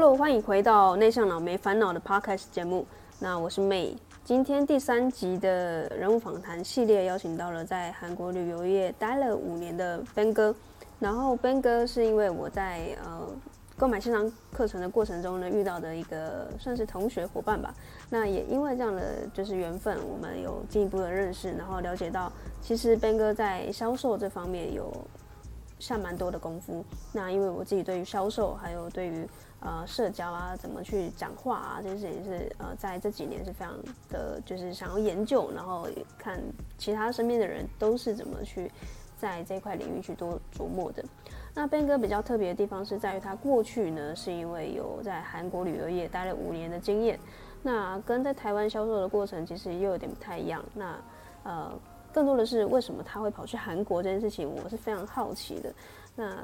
Hello，欢迎回到内向脑没烦恼的 Podcast 节目。那我是 May，今天第三集的人物访谈系列邀请到了在韩国旅游业待了五年的 Ben 哥。然后 Ben 哥是因为我在呃购买线上课程的过程中呢遇到的一个算是同学伙伴吧。那也因为这样的就是缘分，我们有进一步的认识，然后了解到其实 Ben 哥在销售这方面有下蛮多的功夫。那因为我自己对于销售还有对于呃，社交啊，怎么去讲话啊，这些事情是呃，在这几年是非常的，就是想要研究，然后看其他身边的人都是怎么去在这块领域去多琢磨的。那 Ben 哥比较特别的地方是在于他过去呢，是因为有在韩国旅游业待了五年的经验，那跟在台湾销售的过程其实又有点不太一样。那呃，更多的是为什么他会跑去韩国这件事情，我是非常好奇的。那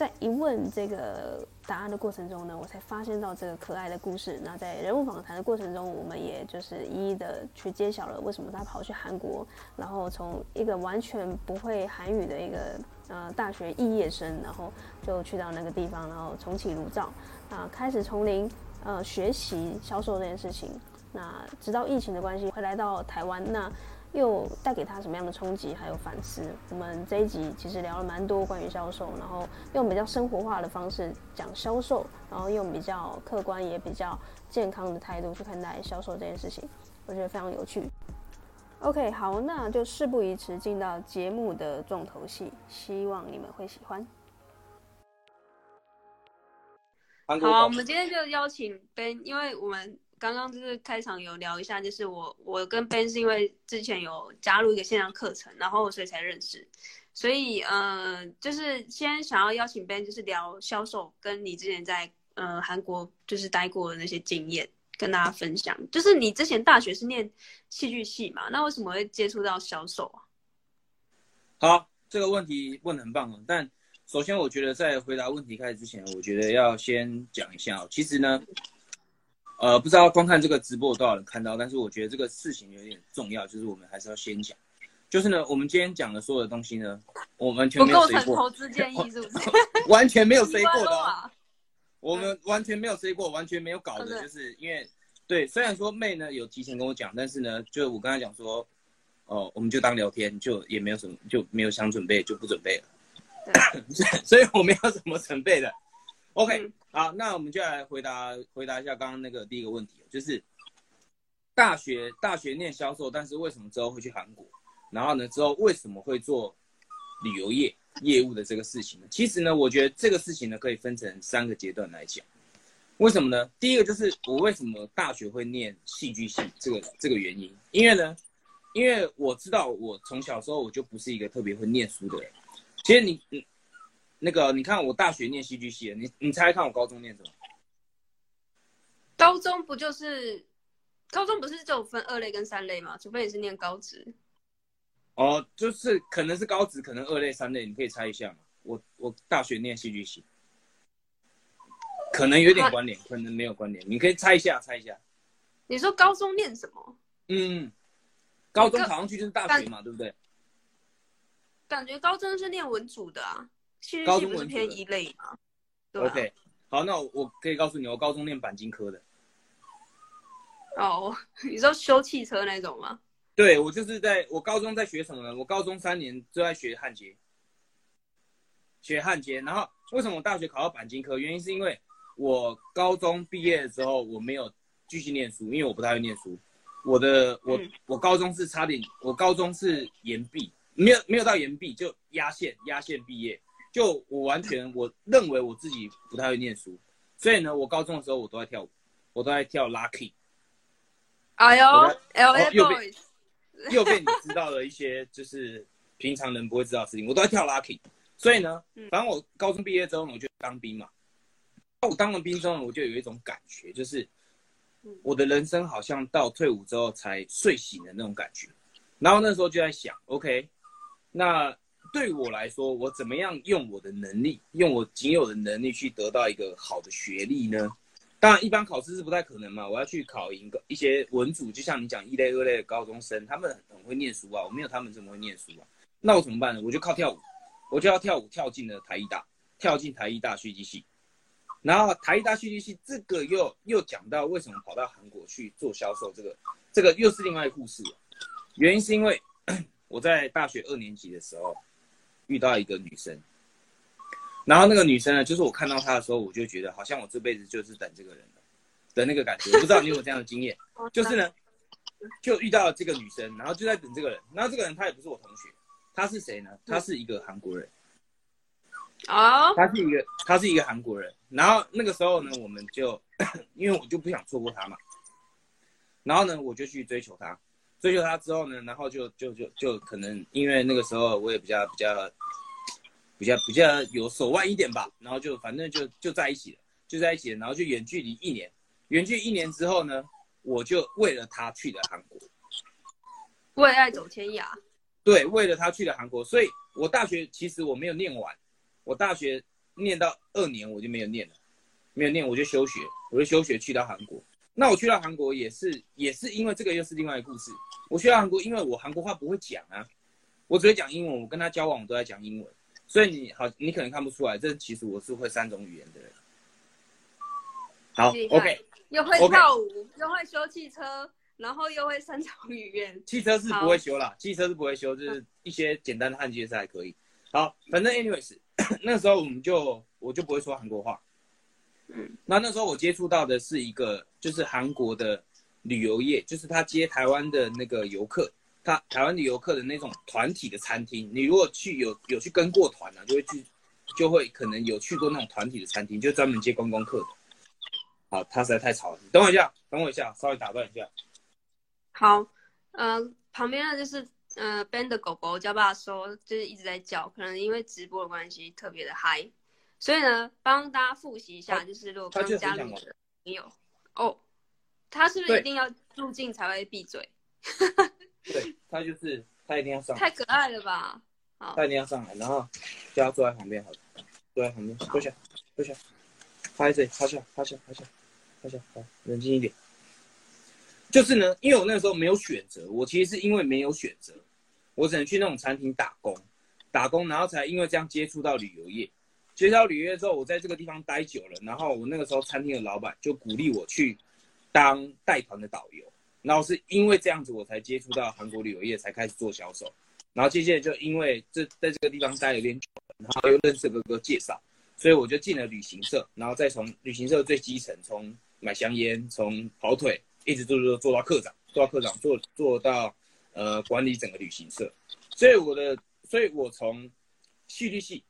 在一问这个答案的过程中呢，我才发现到这个可爱的故事。那在人物访谈的过程中，我们也就是一一的去揭晓了为什么他跑去韩国，然后从一个完全不会韩语的一个呃大学肄业生，然后就去到那个地方，然后重启炉灶啊，开始从零呃学习销售这件事情。那直到疫情的关系，会来到台湾那。又带给他什么样的冲击，还有反思？我们这一集其实聊了蛮多关于销售，然后用比较生活化的方式讲销售，然后用比较客观也比较健康的态度去看待销售这件事情，我觉得非常有趣。OK，好，那就事不宜迟，进到节目的重头戏，希望你们会喜欢。好，我们今天就邀请 Ben，因为我们。刚刚就是开场有聊一下，就是我我跟 Ben 是因为之前有加入一个线上课程，然后所以才认识，所以呃就是先想要邀请 Ben 就是聊销售，跟你之前在呃韩国就是待过的那些经验跟大家分享。就是你之前大学是念戏剧系嘛，那为什么会接触到销售啊？好，这个问题问得很棒啊！但首先我觉得在回答问题开始之前，我觉得要先讲一下，其实呢。呃，不知道观看这个直播有多少人看到，但是我觉得这个事情有点重要，就是我们还是要先讲。就是呢，我们今天讲的所有的东西呢，我们完全没有 say 过。投资建议是不是？完全没有 say 过的、哦。我们完全没有 say 过，完全没有搞的，就是因为对，虽然说妹呢有提前跟我讲，但是呢，就我刚才讲说，哦、呃，我们就当聊天，就也没有什么，就没有想准备，就不准备了。对，所以我没有什么准备的。OK，、嗯、好，那我们就来回答回答一下刚刚那个第一个问题，就是大学大学念销售，但是为什么之后会去韩国？然后呢，之后为什么会做旅游业业务的这个事情呢？其实呢，我觉得这个事情呢可以分成三个阶段来讲。为什么呢？第一个就是我为什么大学会念戏剧系这个这个原因，因为呢，因为我知道我从小时候我就不是一个特别会念书的人。其实你你。那个，你看我大学念戏剧系，你你猜看我高中念什么？高中不就是，高中不是就分二类跟三类吗？除非你是念高职。哦，就是可能是高职，可能二类、三类，你可以猜一下嘛。我我大学念戏剧系，可能有点关联，可能没有关联，你可以猜一下，猜一下。你说高中念什么？嗯，高中考上去就是大学嘛，对不对？感觉高中是念文组的啊。高中文偏一类嘛？OK，好，那我，我可以告诉你，我高中念钣金科的。哦，你知道修汽车那种吗？对，我就是在我高中在学什么呢？我高中三年就在学焊接，学焊接。然后为什么我大学考到钣金科？原因是因为我高中毕业的时候我没有继续念书，因为我不太会念书。我的我、嗯、我高中是差点，我高中是延毕，没有没有到延毕就压线压线毕业。就我完全，我认为我自己不太会念书，所以呢，我高中的时候我都在跳舞，我都在跳 Lucky。哎呦 Boys 又被又被你知道了一些就是平常人不会知道的事情，我都在跳 Lucky。所以呢，反正我高中毕业之后呢，我就当兵嘛。我当了兵之后，我就有一种感觉，就是我的人生好像到退伍之后才睡醒的那种感觉。然后那时候就在想，OK，那。对我来说，我怎么样用我的能力，用我仅有的能力去得到一个好的学历呢？当然，一般考试是不太可能嘛。我要去考一个一些文组，就像你讲一类、二类的高中生，他们很会念书啊。我没有他们这么会念书啊。那我怎么办呢？我就靠跳舞，我就要跳舞跳进了台艺大，跳进台艺大戏剧系。然后台艺大戏剧系这个又又讲到为什么跑到韩国去做销售，这个这个又是另外一个故事。原因是因为 我在大学二年级的时候遇到一个女生，然后那个女生呢，就是我看到她的时候，我就觉得好像我这辈子就是等这个人了的那个感觉。我不知道你有没有这样的经验，就是呢，就遇到了这个女生，然后就在等这个人，然后这个人他也不是我同学，他是谁呢？他是一个韩国人。哦，他是一个，他是一个韩国人。然后那个时候呢，我们就，因为我就不想错过他嘛。然后呢，我就去追求他，追求他之后呢，然后就就就就可能因为那个时候我也比较比较比较比较有手腕一点吧，然后就反正就就在一起了，就在一起了，然后就远距离一年，远距离一年之后呢，我就为了他去了韩国，为爱走天涯。对，为了他去了韩国，所以我大学其实我没有念完。我大学念到二年，我就没有念了，没有念我就休学，我就休学去到韩国。那我去到韩国也是，也是因为这个又是另外一个故事。我去到韩国，因为我韩国话不会讲啊，我只会讲英文。我跟他交往，我都在讲英文。所以你好，你可能看不出来，这其实我是会三种语言的人。好，OK，又会跳舞，okay. 又会修汽车，然后又会三种语言。汽车是不会修啦，汽车是不会修，就是一些简单的焊接是还可以。好，反正 anyways。那时候我们就我就不会说韩国话，嗯，那那时候我接触到的是一个就是韩国的旅游业，就是他接台湾的那个游客，他台湾的游客的那种团体的餐厅。你如果去有有去跟过团呢，就会去就会可能有去过那种团体的餐厅，就专门接观光客的。好，他实在太吵了，等我一下，等我一下，稍微打断一下。好，呃，旁边的就是。呃，Ben 的狗狗叫爸说，就是一直在叫，可能因为直播的关系特别的嗨，所以呢，帮大家复习一下，就是如果刚加入的朋友，哦，他是不是一定要入境才会闭嘴？对，他就是他一定要上来，太可爱了吧？好，他一定要上来，然后叫他坐在旁边，好，坐在旁边，坐下，坐下，趴在这里，趴下，趴下，趴下，趴下，好，冷静一点。就是呢，因为我那个时候没有选择，我其实是因为没有选择，我只能去那种餐厅打工，打工，然后才因为这样接触到旅游业，接触到旅游业之后，我在这个地方待久了，然后我那个时候餐厅的老板就鼓励我去当带团的导游，然后是因为这样子我才接触到韩国旅游业，才开始做销售，然后接下来就因为这在这个地方待了有点久，然后又认识哥哥介绍，所以我就进了旅行社，然后再从旅行社最基层，从买香烟，从跑腿。一直做做做到课长，做到课长，做做到呃管理整个旅行社。所以我的，所以我从戏剧系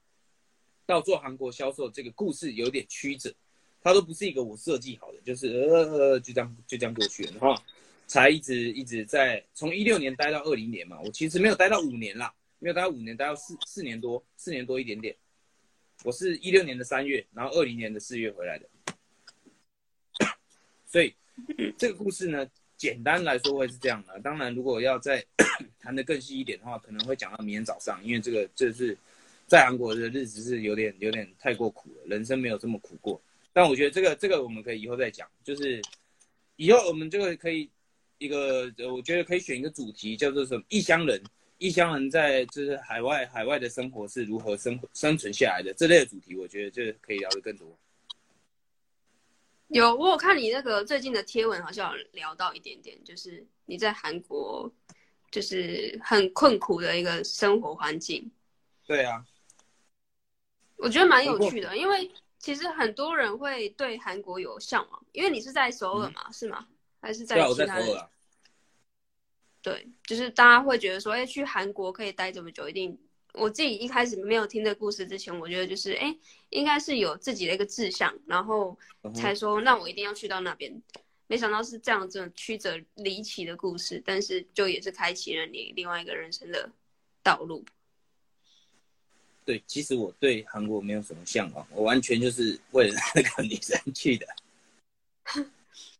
到做韩国销售这个故事有点曲折，它都不是一个我设计好的，就是呃就这样就这样过去了，然后才一直一直在从一六年待到二零年嘛，我其实没有待到五年啦，没有待到五年，待到四四年多，四年多一点点。我是一六年的三月，然后二零年的四月回来的，所以。这个故事呢，简单来说会是这样的。当然，如果要再 谈的更细一点的话，可能会讲到明天早上，因为这个这是在韩国的日子是有点有点太过苦了，人生没有这么苦过。但我觉得这个这个我们可以以后再讲，就是以后我们这个可以一个，我觉得可以选一个主题叫做什么？异乡人，异乡人在就是海外海外的生活是如何生活生存下来的这类的主题，我觉得就可以聊得更多。有，我有看你那个最近的贴文，好像有聊到一点点，就是你在韩国，就是很困苦的一个生活环境。对啊，我觉得蛮有趣的，因为其实很多人会对韩国有向往，因为你是在首尔嘛，嗯、是吗？还是在其他的？对，就是大家会觉得说，哎，去韩国可以待这么久，一定。我自己一开始没有听这故事之前，我觉得就是哎，应该是有自己的一个志向，然后才说那我一定要去到那边。没想到是这样这种曲折离奇的故事，但是就也是开启了你另外一个人生的道路。对，其实我对韩国没有什么向往，我完全就是为了那个女生去的。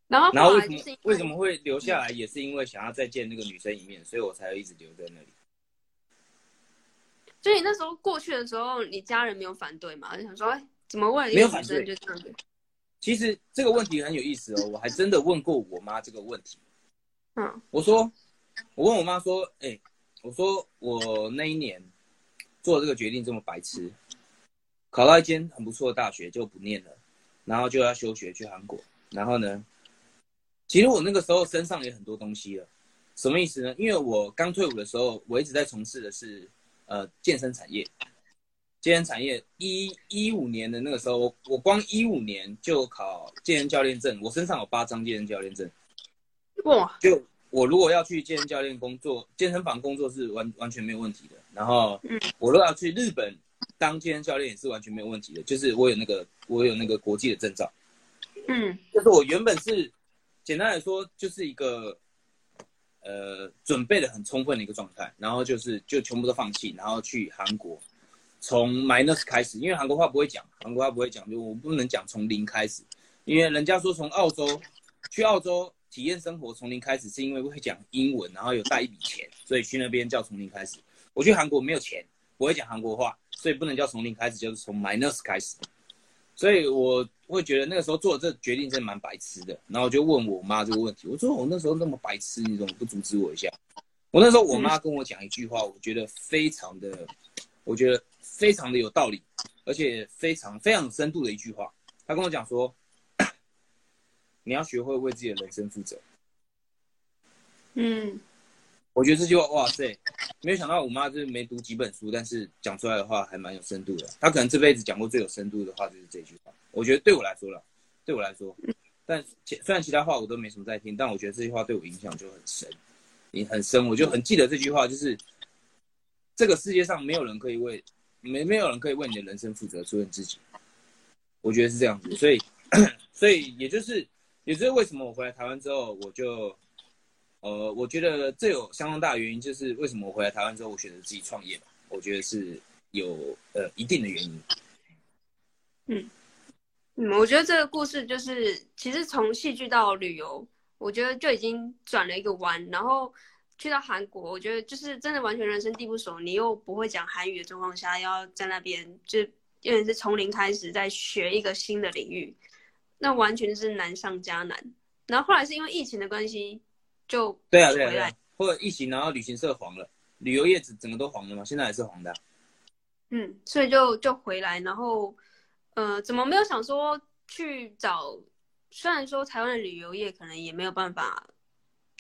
然后，然后为什么为什么会留下来，也是因为想要再见那个女生一面，所以我才会一直留在那里。所以你那时候过去的时候，你家人没有反对嘛？就想说，哎，怎么问一个女生就这样子？其实这个问题很有意思哦，我还真的问过我妈这个问题。嗯，我说，我问我妈说，哎，我说我那一年做这个决定这么白痴，考到一间很不错的大学就不念了，然后就要休学去韩国。然后呢，其实我那个时候身上也很多东西了，什么意思呢？因为我刚退伍的时候，我一直在从事的是呃健身产业。健身产业一一五年的那个时候，我我光一五年就考健身教练证，我身上有八张健身教练证。哇！就我如果要去健身教练工作，健身房工作是完完全没有问题的。然后，我如果要去日本当健身教练也是完全没有问题的，就是我有那个我有那个国际的证照。嗯，就是我原本是简单来说就是一个呃准备的很充分的一个状态，然后就是就全部都放弃，然后去韩国。从 minus 开始，因为韩国话不会讲，韩国话不会讲，就我不能讲从零开始，因为人家说从澳洲去澳洲体验生活从零开始，是因为会讲英文，然后有带一笔钱，所以去那边叫从零开始。我去韩国没有钱，不会讲韩国话，所以不能叫从零开始，就是从 minus 开始。所以我会觉得那个时候做的这决定真的蛮白痴的，然后我就问我妈这个问题，我说我那时候那么白痴，你怎么不阻止我一下？我那时候我妈跟我讲一句话，我觉得非常的，我觉得。非常的有道理，而且非常非常深度的一句话。她跟我讲说：“ 你要学会为自己的人生负责。”嗯，我觉得这句话，哇塞，没有想到我妈就是没读几本书，但是讲出来的话还蛮有深度的。她可能这辈子讲过最有深度的话就是这句话。我觉得对我来说了，对我来说，但虽然其他话我都没什么在听，但我觉得这句话对我影响就很深，你很深，我就很记得这句话，就是这个世界上没有人可以为。没没有人可以为你的人生负责，除了你自己。我觉得是这样子，所以，所以也就是，也就是为什么我回来台湾之后，我就，呃，我觉得这有相当大的原因，就是为什么我回来台湾之后，我选择自己创业嘛。我觉得是有呃一定的原因。嗯嗯，我觉得这个故事就是，其实从戏剧到旅游，我觉得就已经转了一个弯，然后。去到韩国，我觉得就是真的完全人生地不熟，你又不会讲韩语的状况下，要在那边就因为是从零开始在学一个新的领域，那完全是难上加难。然后后来是因为疫情的关系，就对啊对啊，对啊，或者疫情，然后旅行社黄了，旅游业整整个都黄了嘛，现在还是黄的啊。嗯，所以就就回来，然后呃，怎么没有想说去找？虽然说台湾的旅游业可能也没有办法。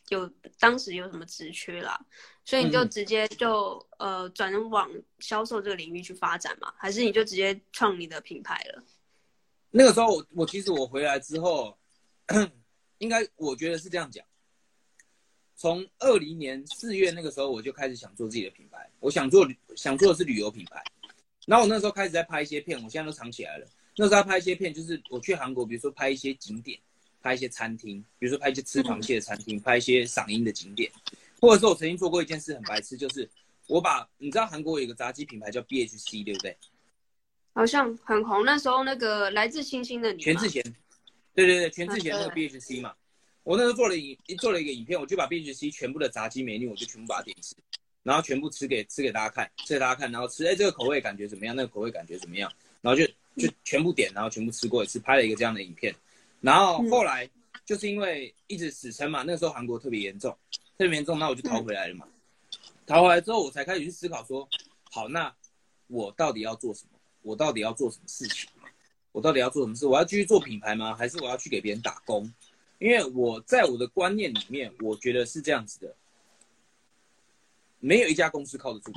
有当时有什么职缺啦，所以你就直接就、嗯、呃转往销售这个领域去发展嘛？还是你就直接创你的品牌了？那个时候我我其实我回来之后，应该我觉得是这样讲。从二零年四月那个时候我就开始想做自己的品牌，我想做想做的是旅游品牌。然后我那时候开始在拍一些片，我现在都藏起来了。那时候拍一些片，就是我去韩国，比如说拍一些景点。拍一些餐厅，比如说拍一些吃螃蟹的餐厅，嗯、拍一些赏樱的景点，或者说我曾经做过一件事很白痴，就是我把你知道韩国有一个炸鸡品牌叫 BHC，对不对？好像很红，那时候那个来自星星的你，全智贤，对对对，全智贤那个 BHC 嘛，我那时候做了影做了一个影片，我就把 BHC 全部的炸鸡美女，我就全部把它点吃，然后全部吃给吃给大家看，吃给大家看，然后吃，哎，这个口味感觉怎么样？那个口味感觉怎么样？然后就就全部点，然后全部吃过一次，拍了一个这样的影片。然后后来就是因为一直死撑嘛，那个时候韩国特别严重，特别严重，那我就逃回来了嘛。逃回来之后，我才开始去思考说，好，那我到底要做什么？我到底要做什么事情？我到底要做什么事？我要继续做品牌吗？还是我要去给别人打工？因为我在我的观念里面，我觉得是这样子的，没有一家公司靠得住。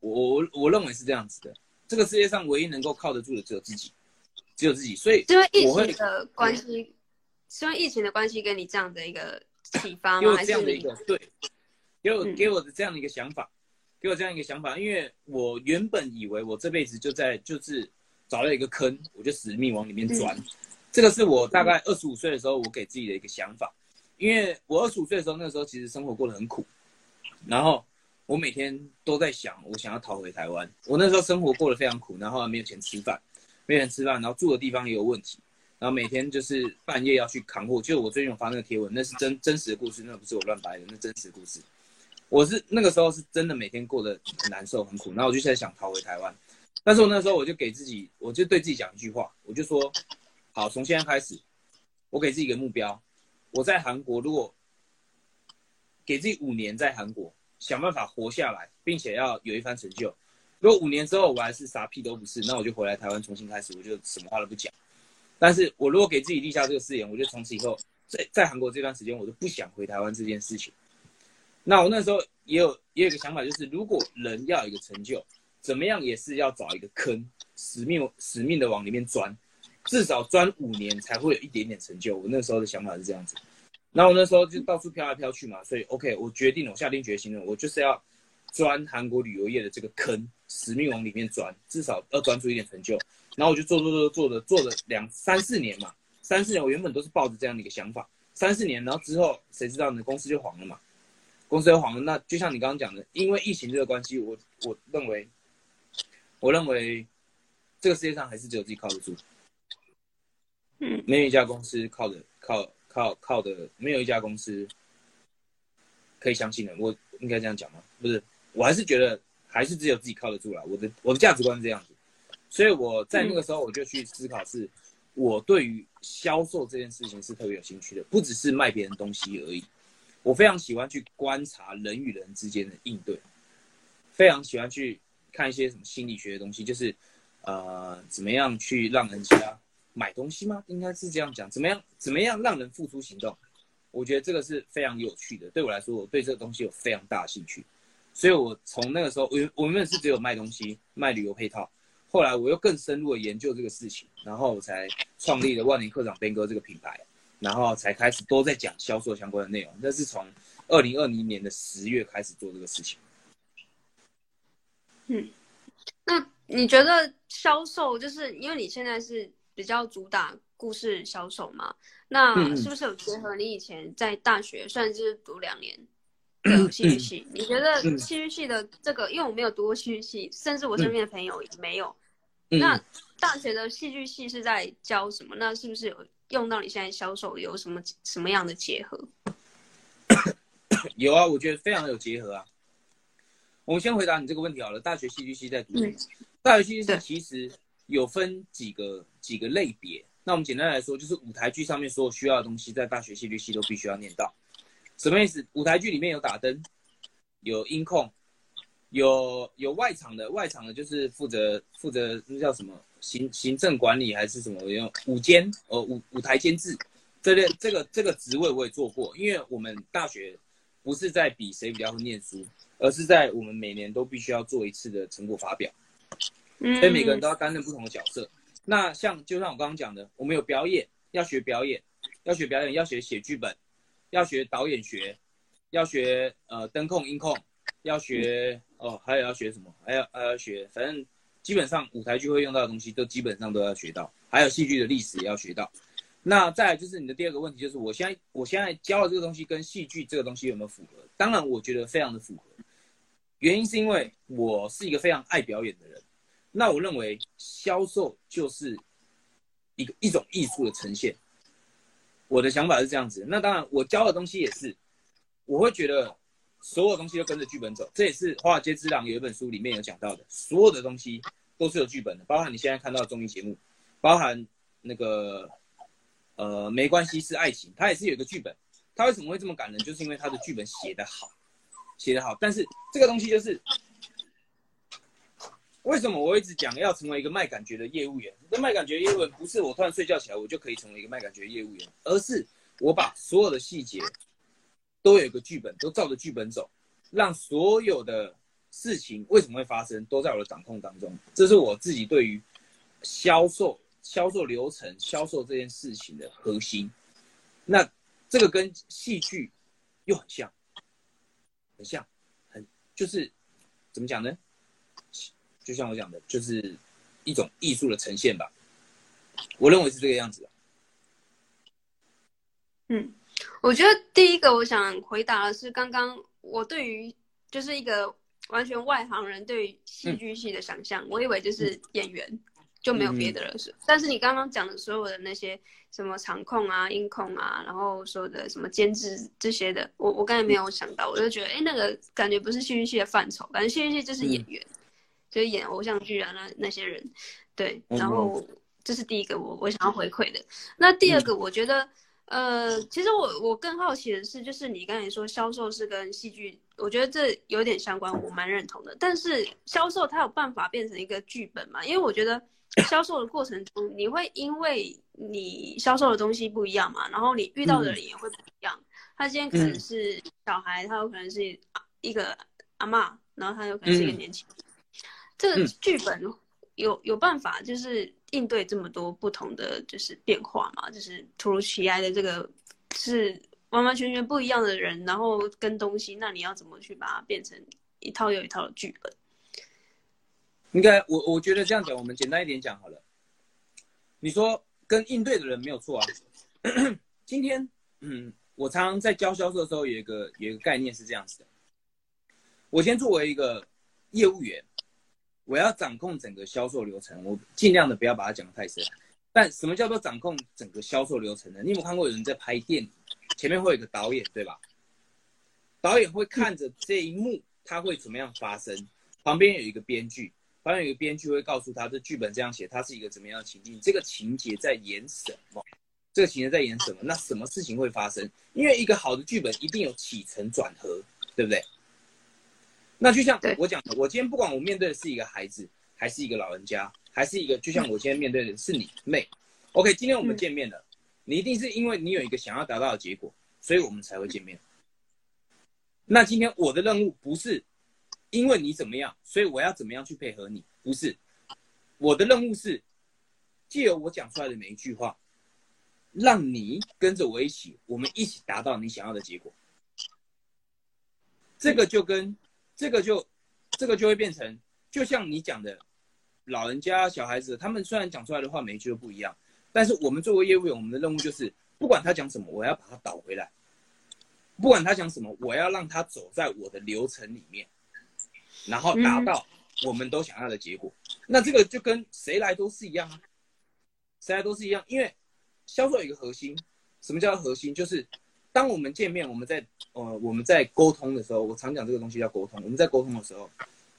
我我我认为是这样子的，这个世界上唯一能够靠得住的只有自己。只有自己，所以因为疫情的关系，是因为疫情的关系，给你这样的一个启发吗？还是这样的一个对，给我给我的这样的一个想法，给我这样一个想法，因为我原本以为我这辈子就在就是找了一个坑，我就死命往里面钻。这个是我大概二十五岁的时候，我给自己的一个想法，因为我二十五岁的时候，那个时候其实生活过得很苦，然后我每天都在想，我想要逃回台湾。我那时候生活过得非常苦，然后还没有钱吃饭。没钱吃饭，然后住的地方也有问题，然后每天就是半夜要去扛货。就我最近有发那个贴文，那是真真实的故事，那不是我乱掰的，那真实的故事。我是那个时候是真的每天过得很难受很苦，然后我就现在想逃回台湾。但是我那时候我就给自己，我就对自己讲一句话，我就说，好，从现在开始，我给自己一个目标，我在韩国如果给自己五年在韩国想办法活下来，并且要有一番成就。如果五年之后我还是啥屁都不是，那我就回来台湾重新开始，我就什么话都不讲。但是我如果给自己立下这个誓言，我就从此以后在在韩国这段时间，我都不想回台湾这件事情。那我那时候也有也有一个想法，就是如果人要有一个成就，怎么样也是要找一个坑，死命死命的往里面钻，至少钻五年才会有一点点成就。我那时候的想法是这样子。然后我那时候就到处飘来飘去嘛，所以 OK，我决定了，我下定决心了，我就是要钻韩国旅游业的这个坑，死命往里面钻，至少要钻出一点成就。然后我就做做做做的做了两三四年嘛，三四年我原本都是抱着这样的一个想法，三四年，然后之后谁知道呢？公司就黄了嘛，公司就黄了。那就像你刚刚讲的，因为疫情这个关系，我我认为，我认为这个世界上还是只有自己靠得住，嗯，没有一家公司靠的靠。靠靠的没有一家公司可以相信的，我应该这样讲吗？不是，我还是觉得还是只有自己靠得住了。我的我的价值观是这样子，所以我在那个时候我就去思考，是我对于销售这件事情是特别有兴趣的，不只是卖别人东西而已。我非常喜欢去观察人与人之间的应对，非常喜欢去看一些什么心理学的东西，就是呃，怎么样去让人家。买东西吗？应该是这样讲。怎么样？怎么样让人付出行动？我觉得这个是非常有趣的。对我来说，我对这个东西有非常大的兴趣。所以，我从那个时候，我我原本是只有卖东西、卖旅游配套。后来，我又更深入的研究这个事情，然后我才创立了万年课长边哥这个品牌，然后才开始都在讲销售相关的内容。那是从二零二零年的十月开始做这个事情。嗯，那你觉得销售就是因为你现在是？比较主打故事销售嘛，那是不是有结合你以前在大学算是读两年 的戏剧系？你觉得戏剧系的这个，因为我没有读过戏剧系，甚至我身边的朋友也没有。那大学的戏剧系是在教什么？那是不是有用到你现在销售有什么什么样的结合？有啊，我觉得非常有结合啊。我们先回答你这个问题好了。大学戏剧系在读什么？大学戏剧系其实。有分几个几个类别，那我们简单来说，就是舞台剧上面所有需要的东西，在大学戏剧系都必须要念到。什么意思？舞台剧里面有打灯，有音控，有有外场的，外场的就是负责负责那叫什么行行政管理还是什么？用舞监呃舞舞台监制这类这个这个职位我也做过，因为我们大学不是在比谁比较会念书，而是在我们每年都必须要做一次的成果发表。所以每个人都要担任不同的角色。那像就像我刚刚讲的，我们有表演，要学表演，要学表演，要学写剧本，要学导演学，要学呃灯控音控，要学哦还有要学什么？还要还要学，反正基本上舞台剧会用到的东西都基本上都要学到，还有戏剧的历史也要学到。那再来就是你的第二个问题，就是我现在我现在教的这个东西跟戏剧这个东西有没有符合？当然我觉得非常的符合，原因是因为我是一个非常爱表演的人。那我认为销售就是一个一种艺术的呈现。我的想法是这样子。那当然，我教的东西也是，我会觉得所有东西都跟着剧本走。这也是《华尔街之狼》有一本书里面有讲到的，所有的东西都是有剧本的，包含你现在看到的综艺节目，包含那个呃没关系是爱情，它也是有一个剧本。它为什么会这么感人？就是因为它的剧本写得好，写得好。但是这个东西就是。为什么我一直讲要成为一个卖感觉的业务员？这卖感觉业务员不是我突然睡觉起来我就可以成为一个卖感觉业务员，而是我把所有的细节都有一个剧本，都照着剧本走，让所有的事情为什么会发生都在我的掌控当中。这是我自己对于销售、销售流程、销售这件事情的核心。那这个跟戏剧又很像，很像，很就是怎么讲呢？就像我讲的，就是一种艺术的呈现吧。我认为是这个样子的。嗯，我觉得第一个我想回答的是，刚刚我对于就是一个完全外行人对于戏剧系的想象，嗯、我以为就是演员、嗯、就没有别的了。是、嗯，但是你刚刚讲的所有的那些什么场控啊、音控啊，然后所有的什么监制这些的，我我刚才没有想到，我就觉得，哎，那个感觉不是戏剧系的范畴，感觉戏剧系就是演员。嗯就演偶像剧啊，那那些人，对，然后这是第一个我我想要回馈的。那第二个，我觉得，呃，其实我我更好奇的是，就是你刚才说销售是跟戏剧，我觉得这有点相关，我蛮认同的。但是销售它有办法变成一个剧本嘛？因为我觉得 销售的过程中，你会因为你销售的东西不一样嘛，然后你遇到的人也会不一样。嗯、他今天可能是小孩，嗯、他有可能是一个阿嬷，然后他有可能是一个年轻人。嗯、这个剧本有有办法就是应对这么多不同的就是变化嘛？就是突如其来的这个是完完全全不一样的人，然后跟东西，那你要怎么去把它变成一套又一套的剧本？应该我我觉得这样讲，我们简单一点讲好了。你说跟应对的人没有错啊。今天，嗯，我常常在教销售的时候，有一个有一个概念是这样子的。我先作为一个业务员，我要掌控整个销售流程，我尽量的不要把它讲得太深。但什么叫做掌控整个销售流程呢？你有没有看过有人在拍电影，前面会有一个导演，对吧？导演会看着这一幕，他会怎么样发生？旁边有一个编剧。旁边，有一个编剧会告诉他，这剧本这样写，它是一个怎么样的情境？这个情节在演什么？这个情节在演什么？那什么事情会发生？因为一个好的剧本一定有起承转合，对不对？那就像我讲的，我今天不管我面对的是一个孩子，还是一个老人家，还是一个，就像我今天面对的是你妹。OK，今天我们见面了，你一定是因为你有一个想要达到的结果，所以我们才会见面。那今天我的任务不是。因为你怎么样，所以我要怎么样去配合你？不是，我的任务是借由我讲出来的每一句话，让你跟着我一起，我们一起达到你想要的结果。这个就跟这个就这个就会变成，就像你讲的，老人家、小孩子，他们虽然讲出来的话每一句都不一样，但是我们作为业务员，我们的任务就是，不管他讲什么，我要把他导回来；不管他讲什么，我要让他走在我的流程里面。然后达到我们都想要的结果，嗯、那这个就跟谁来都是一样啊，谁来都是一样，因为销售有一个核心，什么叫核心？就是当我们见面，我们在呃我们在沟通的时候，我常讲这个东西叫沟通。我们在沟通的时候，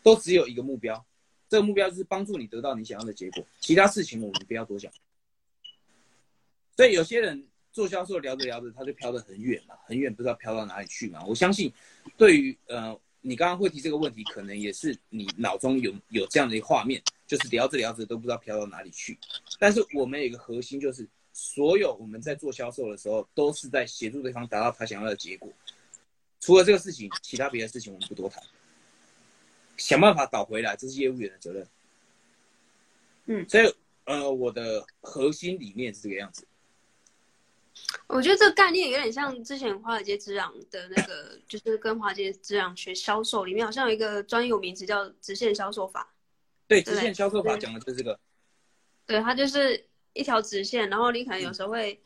都只有一个目标，这个目标就是帮助你得到你想要的结果，其他事情我们不要多讲。所以有些人做销售聊着聊着，他就飘得很远嘛，很远不知道飘到哪里去嘛。我相信，对于呃。你刚刚会提这个问题，可能也是你脑中有有这样的一个画面，就是聊着聊着都不知道飘到哪里去。但是我们有一个核心，就是所有我们在做销售的时候，都是在协助对方达到他想要的结果。除了这个事情，其他别的事情我们不多谈。想办法倒回来，这是业务员的责任。嗯，所以呃，我的核心理念是这个样子。我觉得这个概念有点像之前华尔街之狼的那个，就是跟华尔街之狼学销售，里面好像有一个专有名词叫直线销售法。对，直线销售法讲的就是这个。对，它就是一条直线，然后你可能有时候会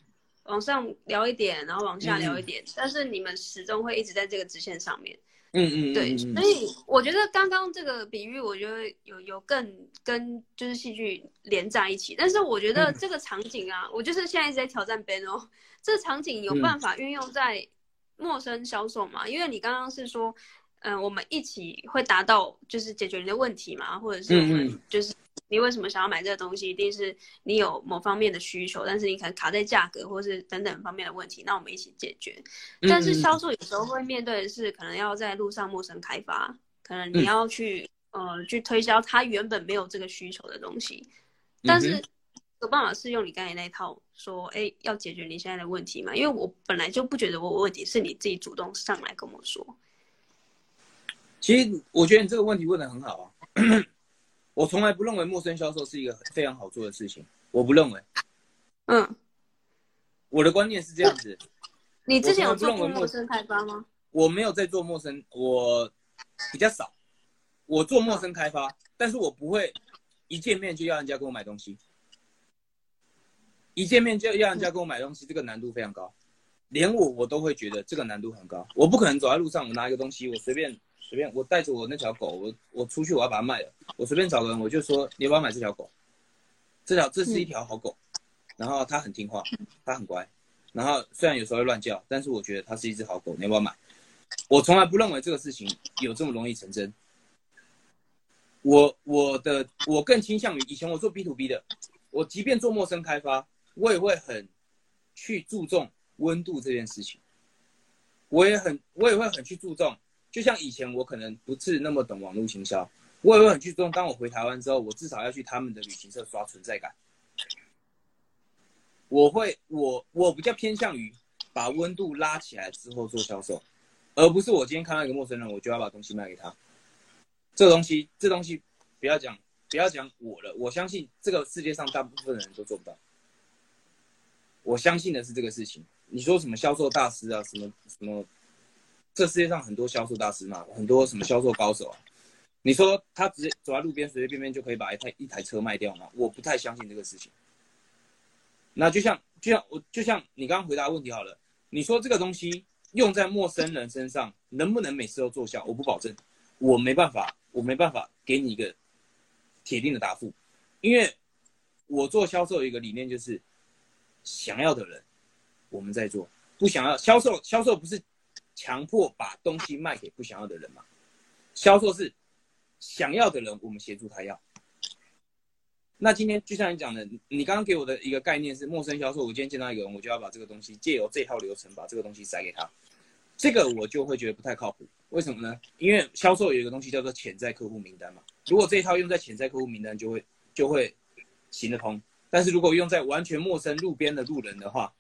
往上聊一点，然后往下聊一点，嗯、但是你们始终会一直在这个直线上面。嗯嗯，对，所以我觉得刚刚这个比喻，我觉得有有更跟就是戏剧连在一起。但是我觉得这个场景啊，我就是现在一直在挑战 Ben 哦，这个场景有办法运用在陌生销售吗？因为你刚刚是说，嗯，我们一起会达到就是解决你的问题嘛，或者是我们就是。你为什么想要买这个东西？一定是你有某方面的需求，但是你可能卡在价格或是等等方面的问题，那我们一起解决。但是销售有时候会面对的是，可能要在路上陌生开发，可能你要去、嗯、呃去推销他原本没有这个需求的东西。但是有办法是用你刚才那一套，说哎要解决你现在的问题嘛？因为我本来就不觉得我有问题，是你自己主动上来跟我说。其实我觉得你这个问题问的很好啊。我从来不认为陌生销售是一个非常好做的事情，我不认为。嗯，我的观念是这样子。你之前有做过陌生开发吗？我没有在做陌生，我比较少。我做陌生开发，但是我不会一见面就要人家给我买东西。一见面就要人家给我买东西，这个难度非常高，连我我都会觉得这个难度很高。我不可能走在路上，我拿一个东西，我随便。随便，我带着我那条狗，我我出去，我要把它卖了。我随便找个人，我就说，你要不要买这条狗？这条这是一条好狗，然后它很听话，它很乖。然后虽然有时候会乱叫，但是我觉得它是一只好狗，你要不要买？我从来不认为这个事情有这么容易成真。我我的我更倾向于以前我做 B to B 的，我即便做陌生开发，我也会很去注重温度这件事情。我也很我也会很去注重。就像以前我可能不是那么懂网络行销，我也会很去注重，当我回台湾之后，我至少要去他们的旅行社刷存在感。我会，我我比较偏向于把温度拉起来之后做销售，而不是我今天看到一个陌生人，我就要把东西卖给他。这东西，这东西不要讲，不要讲我了。我相信这个世界上大部分人都做不到。我相信的是这个事情。你说什么销售大师啊，什么什么？这世界上很多销售大师嘛，很多什么销售高手啊。你说他直接走在路边，随随便便就可以把一台一台车卖掉吗？我不太相信这个事情。那就像就像我就像你刚刚回答问题好了，你说这个东西用在陌生人身上能不能每次都奏效？我不保证，我没办法，我没办法给你一个铁定的答复，因为我做销售一个理念就是，想要的人我们在做，不想要销售销售不是强迫把东西卖给不想要的人嘛，销售是想要的人我们协助他要。那今天就像你讲的，你刚刚给我的一个概念是陌生销售。我今天见到一个人，我就要把这个东西借由这套流程把这个东西塞给他，这个我就会觉得不太靠谱。为什么呢？因为销售有一个东西叫做潜在客户名单嘛。如果这一套用在潜在客户名单，就会就会行得通。但是如果用在完全陌生路边的路人的话，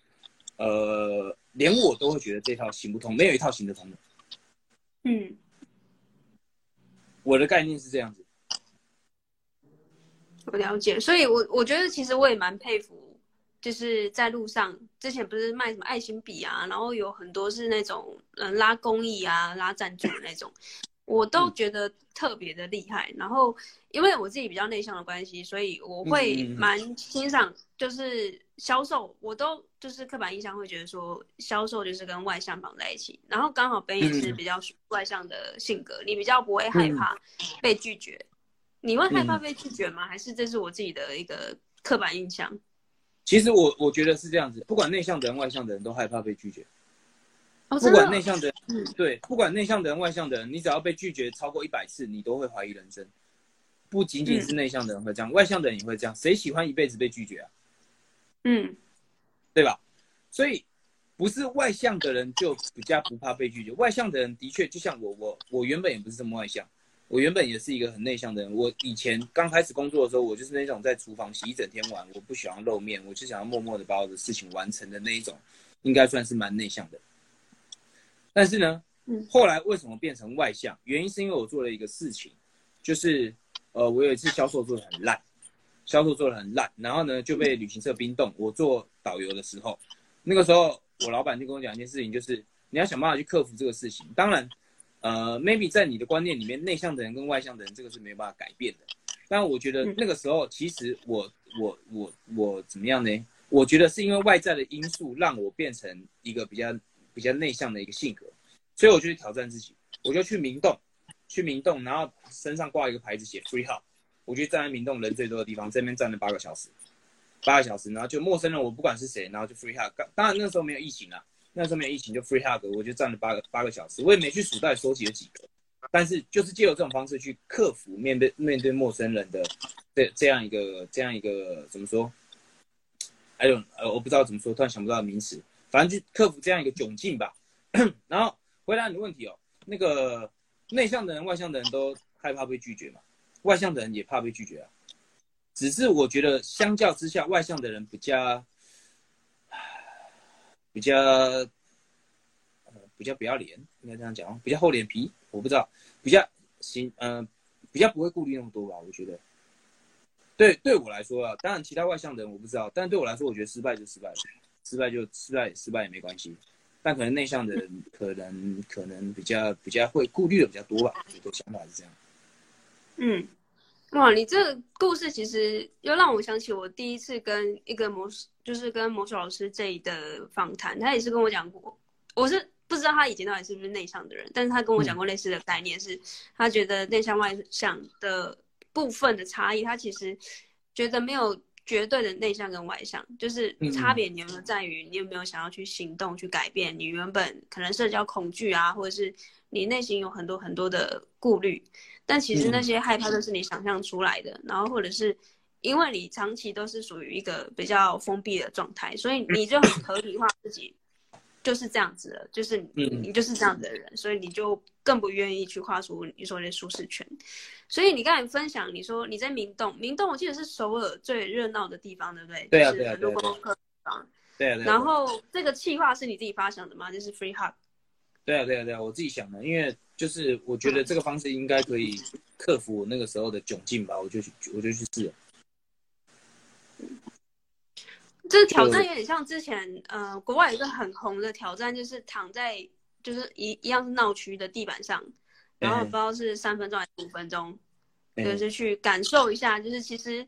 呃，连我都会觉得这套行不通，没有一套行得通的。嗯，我的概念是这样子。我了解，所以我我觉得其实我也蛮佩服，就是在路上之前不是卖什么爱心笔啊，然后有很多是那种嗯拉公益啊、拉赞助的那种，我都觉得特别的厉害。然后因为我自己比较内向的关系，所以我会蛮欣赏，就是销售，我都就是刻板印象会觉得说销售就是跟外向绑在一起。然后刚好 Ben 也是比较外向的性格，你比较不会害怕被拒绝。你会害怕被拒绝吗？嗯、还是这是我自己的一个刻板印象？其实我我觉得是这样子，不管内向的人、外向的人都害怕被拒绝。哦、不管内向的人，嗯、对，不管内向的人、外向的人，你只要被拒绝超过一百次，你都会怀疑人生。不仅仅是内向的人会这样，嗯、外向的人也会这样。谁喜欢一辈子被拒绝啊？嗯，对吧？所以不是外向的人就比较不怕被拒绝，外向的人的确就像我，我我原本也不是这么外向。我原本也是一个很内向的人。我以前刚开始工作的时候，我就是那种在厨房洗一整天碗，我不喜欢露面，我就想要默默的把我的事情完成的那一种，应该算是蛮内向的。但是呢，后来为什么变成外向？原因是因为我做了一个事情，就是呃，我有一次销售做的很烂，销售做的很烂，然后呢就被旅行社冰冻。我做导游的时候，那个时候我老板就跟我讲一件事情，就是你要想办法去克服这个事情。当然。呃，maybe 在你的观念里面，内向的人跟外向的人，这个是没有办法改变的。但我觉得那个时候，其实我我我我怎么样呢？我觉得是因为外在的因素让我变成一个比较比较内向的一个性格，所以我就去挑战自己，我就去明洞，去明洞，然后身上挂一个牌子写 free hug，我就站在明洞人最多的地方，这边站了八个小时，八个小时，然后就陌生人，我不管是谁，然后就 free hug。当然那时候没有疫情啊。那时候没有疫情，就 free hug，我就站了八个八个小时，我也没去数到底收集了几个，但是就是借由这种方式去克服面对面对陌生人的这这样一个这样一个怎么说？I don't 呃，我不知道怎么说，突然想不到名词，反正就克服这样一个窘境吧。然后回答你的问题哦，那个内向的人、外向的人都害怕被拒绝嘛？外向的人也怕被拒绝啊，只是我觉得相较之下，外向的人比较。比较，呃，比较不要脸，应该这样讲，比较厚脸皮，我不知道，比较行，嗯、比较不会顾虑那么多吧，我觉得。对，对我来说啊，当然其他外向的人我不知道，但对我来说，我觉得失败就失败了，失败就失败，失败也没关系。但可能内向的人可能可能比较比较会顾虑的比较多吧，我的想法是这样。嗯。哇，你这个故事其实又让我想起我第一次跟一个魔术，就是跟魔术老师这一的访谈，他也是跟我讲过，我是不知道他以前到底是不是内向的人，但是他跟我讲过类似的概念，是他觉得内向外向的部分的差异，他其实觉得没有绝对的内向跟外向，就是差别你有没有在于你有没有想要去行动去改变你原本可能社交恐惧啊，或者是你内心有很多很多的顾虑。但其实那些害怕都是你想象出来的，嗯、然后或者是因为你长期都是属于一个比较封闭的状态，所以你就很合理化自己，就是这样子了，就是你、嗯、你就是这样子的人，所以你就更不愿意去跨出你说的舒适圈。所以你刚才分享，你说你在明洞，明洞我记得是首尔最热闹的地方，对不对？对啊，对啊，很多观光客地方。对啊，对啊。然后这个计划是你自己发想的吗？就是 Free Hug。对啊，对啊，对啊，我自己想的，因为就是我觉得这个方式应该可以克服我那个时候的窘境吧，我就去，我就去试了。这个挑战有点像之前，呃，国外有一个很红的挑战，就是躺在就是一一样是闹区的地板上，然后不知道是三分钟还是五分钟，嗯，就是去感受一下，就是其实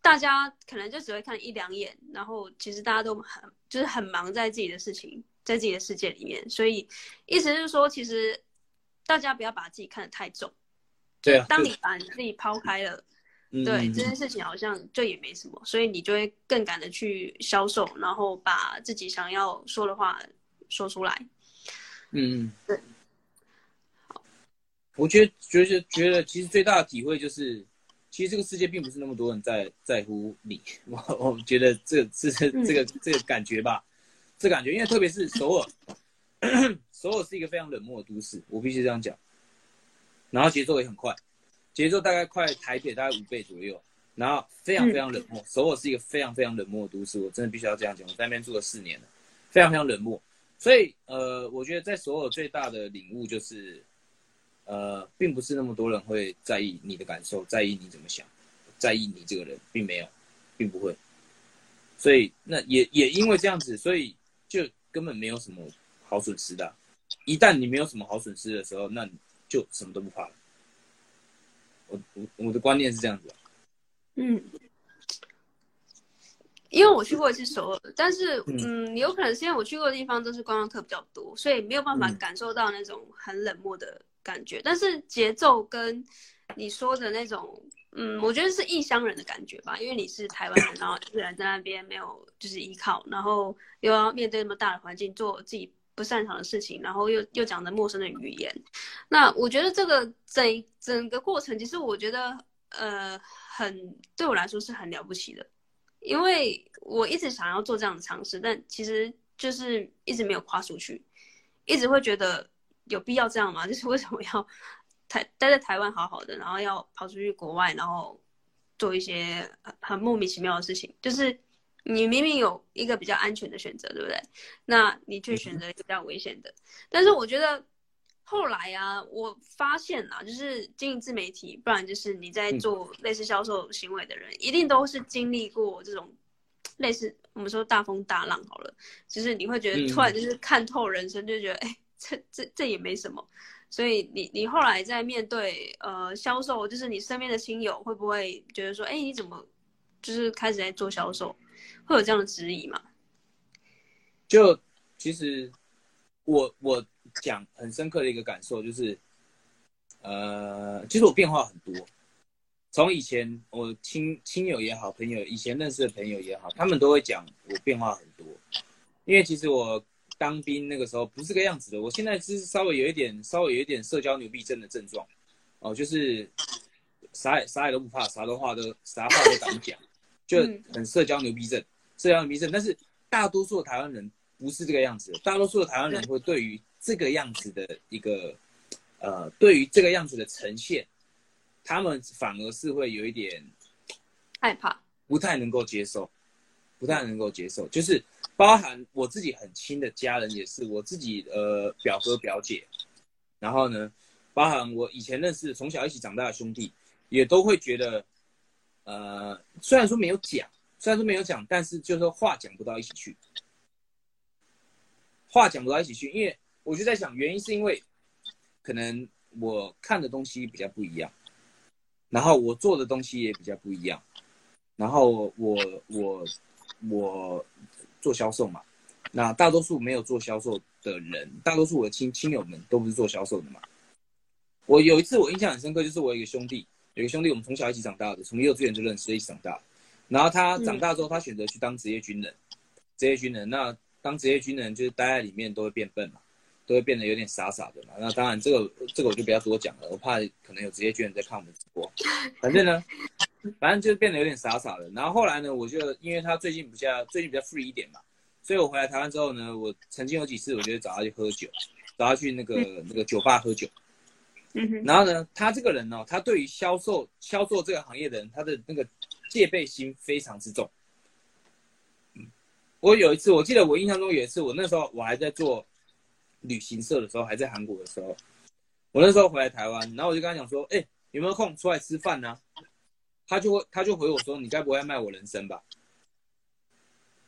大家可能就只会看一两眼，然后其实大家都很就是很忙在自己的事情，在自己的世界里面，所以意思是说，其实大家不要把自己看得太重，对啊，当你把你自己抛开了。对这件事情好像就也没什么，所以你就会更敢的去销售，然后把自己想要说的话说出来。嗯，对。我觉得觉得觉得其实最大的体会就是，其实这个世界并不是那么多人在在乎你。我我觉得这这这个、嗯、这个感觉吧，这感觉，因为特别是首尔，首尔是一个非常冷漠的都市，我必须这样讲。然后节奏也很快。节奏大概快台北大概五倍左右，然后非常非常冷漠。首尔是一个非常非常冷漠的都市，我真的必须要这样讲。我在那边住了四年了，非常非常冷漠。所以呃，我觉得在首尔最大的领悟就是，呃，并不是那么多人会在意你的感受，在意你怎么想，在意你这个人，并没有，并不会。所以那也也因为这样子，所以就根本没有什么好损失的。一旦你没有什么好损失的时候，那你就什么都不怕了。我我我的观念是这样子，嗯，因为我去过一次首尔，但是嗯，有可能是因为我去过的地方都是观光客比较多，所以没有办法感受到那种很冷漠的感觉。但是节奏跟你说的那种，嗯，我觉得是异乡人的感觉吧，因为你是台湾人，然后一个人在那边没有就是依靠，然后又要面对那么大的环境，做自己不擅长的事情，然后又又讲的陌生的语言，那我觉得这个整整个过程，其实我觉得呃很对我来说是很了不起的，因为我一直想要做这样的尝试，但其实就是一直没有跨出去，一直会觉得有必要这样吗？就是为什么要台待在台湾好好的，然后要跑出去国外，然后做一些很莫名其妙的事情，就是。你明明有一个比较安全的选择，对不对？那你却选择一个比较危险的。但是我觉得后来啊，我发现啊，就是经营自媒体，不然就是你在做类似销售行为的人，一定都是经历过这种类似我们说大风大浪好了，就是你会觉得突然就是看透人生，就觉得哎，这这这也没什么。所以你你后来在面对呃销售，就是你身边的亲友会不会觉得说，哎，你怎么就是开始在做销售？会有这样的质疑吗？就其实我我讲很深刻的一个感受就是，呃，其实我变化很多。从以前我亲亲友也好，朋友以前认识的朋友也好，他们都会讲我变化很多。因为其实我当兵那个时候不是个样子的，我现在是稍微有一点稍微有一点社交牛逼症的症状哦，就是啥也啥也都不怕，啥的话都啥话都敢讲，就很社交牛逼症。社交牛逼症，但是大多数的台湾人不是这个样子。大多数的台湾人会对于这个样子的一个，呃，对于这个样子的呈现，他们反而是会有一点害怕，不太能够接受，不太能够接受。就是包含我自己很亲的家人，也是我自己呃表哥表姐，然后呢，包含我以前认识从小一起长大的兄弟，也都会觉得，呃，虽然说没有讲。虽然说没有讲，但是就是话讲不到一起去，话讲不到一起去，因为我就在想，原因是因为可能我看的东西比较不一样，然后我做的东西也比较不一样，然后我我我做销售嘛，那大多数没有做销售的人，大多数我的亲亲友们都不是做销售的嘛。我有一次我印象很深刻，就是我有一个兄弟，有一个兄弟我们从小一起长大的，从幼稚园就认识，一起长大。然后他长大之后，他选择去当职业军人。职业军人，那当职业军人就是待在里面都会变笨嘛，都会变得有点傻傻的嘛。那当然，这个这个我就不要多讲了，我怕可能有职业军人在看我们直播。反正呢，反正就是变得有点傻傻的。然后后来呢，我就因为他最近比较最近比较 free 一点嘛，所以我回来台湾之后呢，我曾经有几次，我就找他去喝酒，找他去那个、嗯、那个酒吧喝酒。嗯哼。然后呢，他这个人呢、哦，他对于销售销售这个行业的人，他的那个戒备心非常之重。我有一次，我记得我印象中有一次，我那时候我还在做旅行社的时候，还在韩国的时候，我那时候回来台湾，然后我就跟他讲说，哎，有没有空出来吃饭呢？他就会他就回我说，你该不会卖我人参吧？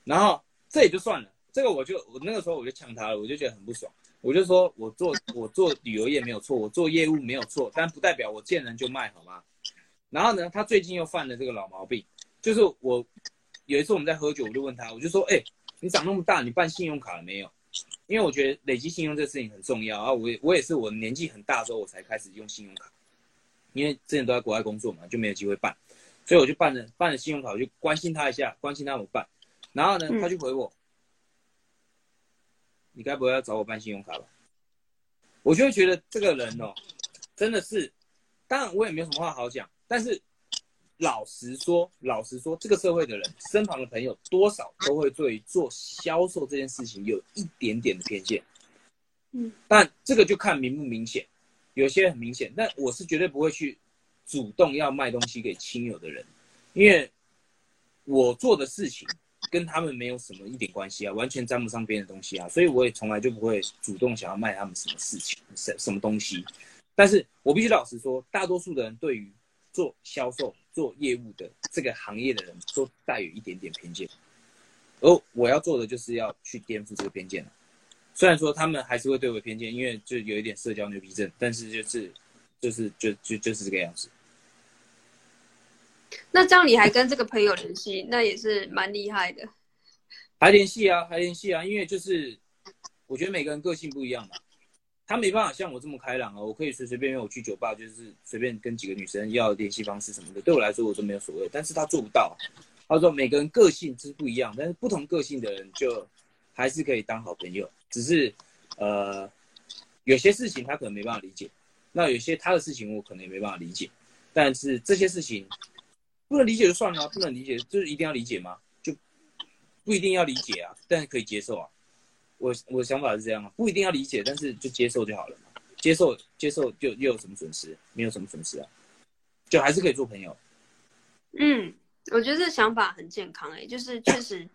然后。这也就算了，这个我就我那个时候我就呛他了，我就觉得很不爽，我就说我做我做旅游业没有错，我做业务没有错，但不代表我见人就卖，好吗？然后呢，他最近又犯了这个老毛病，就是我有一次我们在喝酒，我就问他，我就说，哎，你长那么大，你办信用卡了没有？因为我觉得累积信用这个事情很重要啊，我我也是我年纪很大之后我才开始用信用卡，因为之前都在国外工作嘛，就没有机会办，所以我就办了办了信用卡，我就关心他一下，关心他怎么办。然后呢，他就回我：“嗯、你该不会要找我办信用卡吧？”我就会觉得这个人哦，真的是，当然我也没有什么话好讲。但是老实说，老实说，这个社会的人，身旁的朋友多少都会对做销售这件事情有一点点的偏见。嗯，但这个就看明不明显，有些很明显。但我是绝对不会去主动要卖东西给亲友的人，因为我做的事情。跟他们没有什么一点关系啊，完全沾不上边的东西啊，所以我也从来就不会主动想要卖他们什么事情、什什么东西。但是我必须老实说，大多数的人对于做销售、做业务的这个行业的人都带有一点点偏见，而我要做的就是要去颠覆这个偏见。虽然说他们还是会对我偏见，因为就有一点社交牛逼症，但是就是就是就就就是这个样子。那这样你还跟这个朋友联系，那也是蛮厉害的。还联系啊，还联系啊，因为就是我觉得每个人个性不一样嘛，他没办法像我这么开朗啊，我可以随随便便我去酒吧，就是随便跟几个女生要联系方式什么的，对我来说我都没有所谓。但是他做不到，他说每个人个性是不一样，但是不同个性的人就还是可以当好朋友，只是呃有些事情他可能没办法理解，那有些他的事情我可能也没办法理解，但是这些事情。不能理解就算了，不能理解就是一定要理解吗？就不一定要理解啊，但是可以接受啊。我我想法是这样啊，不一定要理解，但是就接受就好了。接受接受就又有什么损失？没有什么损失啊，就还是可以做朋友。嗯，我觉得这想法很健康哎、就是确实，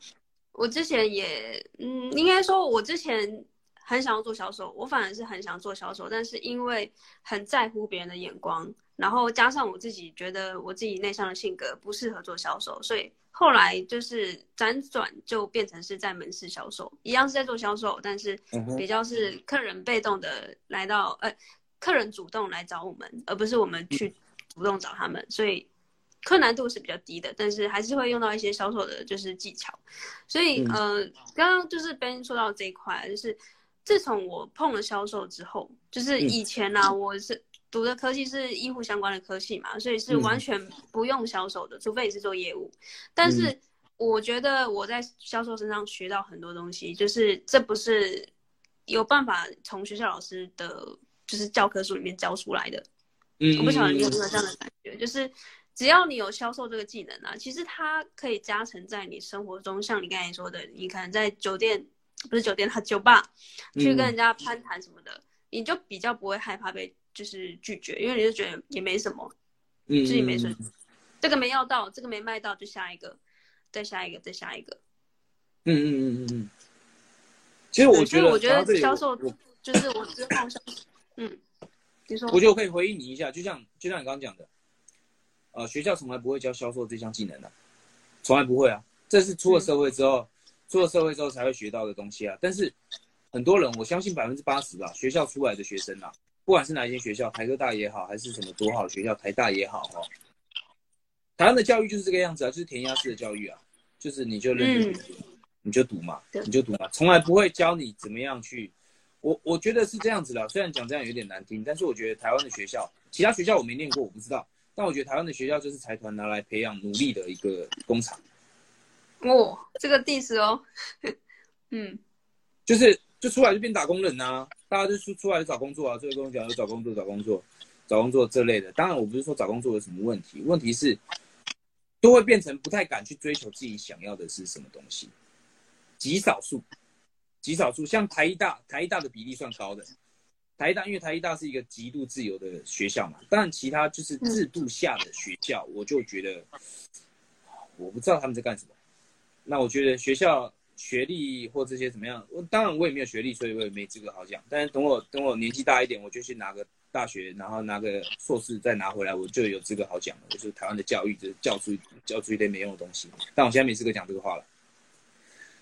我之前也嗯，应该说我之前很想要做销售，我反而是很想做销售，但是因为很在乎别人的眼光。然后加上我自己觉得我自己内向的性格不适合做销售，所以后来就是辗转就变成是在门市销售，一样是在做销售，但是比较是客人被动的来到，呃，客人主动来找我们，而不是我们去主动找他们，所以困难度是比较低的，但是还是会用到一些销售的就是技巧。所以呃，刚刚就是 Ben 说到这一块，就是自从我碰了销售之后，就是以前呢、啊，我是。读的科系是医护相关的科系嘛，所以是完全不用销售的，嗯、除非你是做业务。但是我觉得我在销售身上学到很多东西，就是这不是有办法从学校老师的，就是教科书里面教出来的。嗯，我不晓得你有没有这样的感觉，就是只要你有销售这个技能啊，其实它可以加成在你生活中。像你刚才说的，你可能在酒店，不是酒店，他酒吧去跟人家攀谈什么的，嗯、你就比较不会害怕被。就是拒绝，因为你就觉得也没什么，嗯，自己没损失，这个没要到，这个没卖到，就下一个，再下一个，再下一个。嗯嗯嗯嗯嗯。其实我觉得，我觉得销售就是我之后销售，嗯，你说。我觉得我可以回应你一下，就像就像你刚刚讲的，呃，学校从来不会教销售这项技能的，从来不会啊，这是出了社会之后，嗯、出了社会之后才会学到的东西啊。但是很多人，我相信百分之八十吧，学校出来的学生啊。不管是哪一间学校，台科大也好，还是什么多好的学校，台大也好，哈，台湾的教育就是这个样子啊，就是填鸭式的教育啊，就是你就认真，嗯、你就读嘛，你就读嘛，从来不会教你怎么样去。我我觉得是这样子的，虽然讲这样有点难听，但是我觉得台湾的学校，其他学校我没念过，我不知道，但我觉得台湾的学校就是财团拿来培养努力的一个工厂。哦，这个 diss 哦，嗯，就是就出来就变打工人呐、啊。大家就出出来找工作啊，这个跟我讲，找工作，找工作，找工作这类的。当然，我不是说找工作有什么问题，问题是都会变成不太敢去追求自己想要的是什么东西。极少数，极少数，像台艺大，台艺大的比例算高的。台大，因为台艺大是一个极度自由的学校嘛，当然其他就是制度下的学校，我就觉得我不知道他们在干什么。那我觉得学校学历或这些怎么样，我当然我也没有学历，所以我也没资格好讲。但是等我等我年纪大一点，我就去拿个大学，然后拿个硕士再拿回来，我就有资格好讲了。就是台湾的教育，就是教出教出一堆没用的东西。但我现在没资格讲这个话了。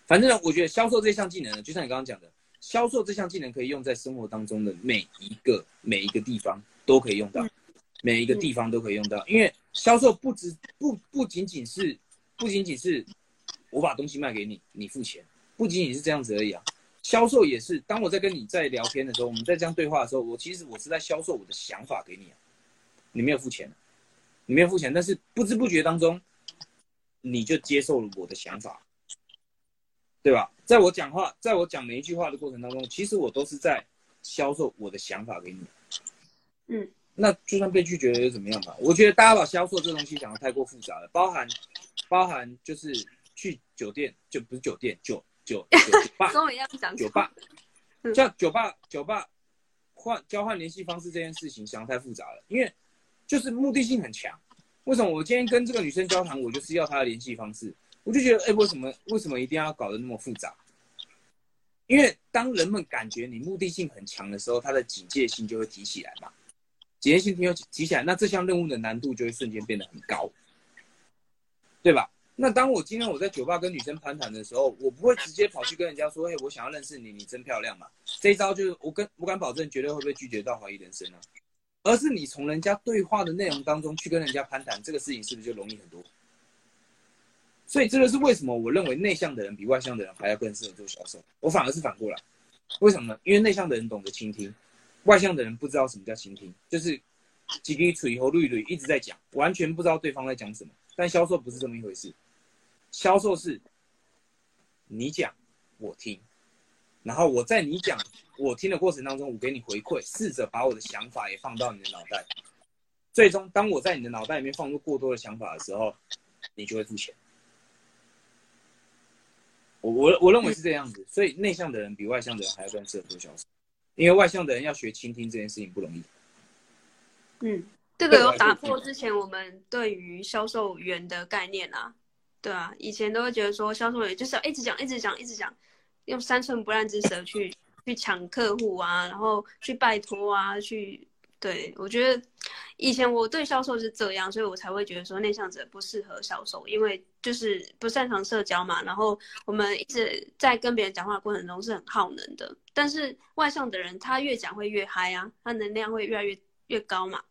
反正呢，我觉得销售这项技能呢，就像你刚刚讲的。销售这项技能可以用在生活当中的每一个每一个地方都可以用到，每一个地方都可以用到。因为销售不只不不仅仅是不仅仅是我把东西卖给你，你付钱，不仅仅是这样子而已啊。销售也是，当我在跟你在聊天的时候，我们在这样对话的时候，我其实我是在销售我的想法给你啊。你没有付钱，你没有付钱，但是不知不觉当中，你就接受了我的想法。对吧？在我讲话，在我讲每一句话的过程当中，其实我都是在销售我的想法给你。嗯，那就算被拒绝了又怎么样吧？我觉得大家把销售这东西讲得太过复杂了，包含包含就是去酒店，就不是酒店，酒酒 酒吧，跟我一样讲酒吧，像酒吧酒吧换交换联系方式这件事情想得太复杂了，因为就是目的性很强。为什么我今天跟这个女生交谈，我就是要她的联系方式？我就觉得，哎，为什么为什么一定要搞得那么复杂？因为当人们感觉你目的性很强的时候，他的警戒心就会提起来嘛。警戒性提提起来，那这项任务的难度就会瞬间变得很高，对吧？那当我今天我在酒吧跟女生攀谈的时候，我不会直接跑去跟人家说，嘿，我想要认识你，你真漂亮嘛。这一招就是我跟我敢保证，绝对会被拒绝到怀疑人生啊。而是你从人家对话的内容当中去跟人家攀谈，这个事情是不是就容易很多？所以这个是为什么我认为内向的人比外向的人还要更适合做销售。我反而是反过来，为什么呢？因为内向的人懂得倾听，外向的人不知道什么叫倾听，就是几个嘴和绿绿一直在讲，完全不知道对方在讲什么。但销售不是这么一回事，销售是你讲我听，然后我在你讲我听的过程当中，我给你回馈，试着把我的想法也放到你的脑袋。最终，当我在你的脑袋里面放入过多的想法的时候，你就会付钱。我我我认为是这样子，所以内向的人比外向的人还要更适合做销售，因为外向的人要学倾听这件事情不容易。嗯，这个有打破之前我们对于销售员的概念啊，对啊，以前都会觉得说销售员就是要一直讲、一直讲、一直讲，用三寸不烂之舌去去抢客户啊，然后去拜托啊，去。对，我觉得以前我对销售是这样，所以我才会觉得说内向者不适合销售，因为就是不擅长社交嘛。然后我们一直在跟别人讲话的过程中是很耗能的。但是外向的人他越讲会越嗨啊，他能量会越来越越高嘛。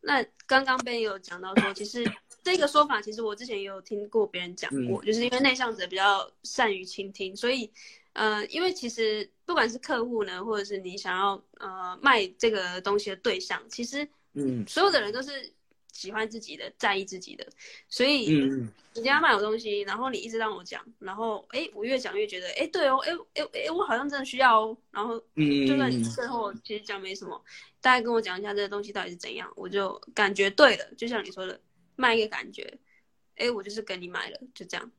那刚刚边有讲到说，其实这个说法其实我之前也有听过别人讲过，就是因为内向者比较善于倾听，所以。呃，因为其实不管是客户呢，或者是你想要呃卖这个东西的对象，其实嗯，所有的人都是喜欢自己的，在意自己的，所以嗯，你家卖我东西，然后你一直让我讲，然后哎，我越讲越觉得哎，对哦，哎哎哎，我好像真的需要哦，然后嗯，就算你最后其实讲没什么，大概跟我讲一下这个东西到底是怎样，我就感觉对了，就像你说的，卖一个感觉，哎，我就是跟你买了，就这样。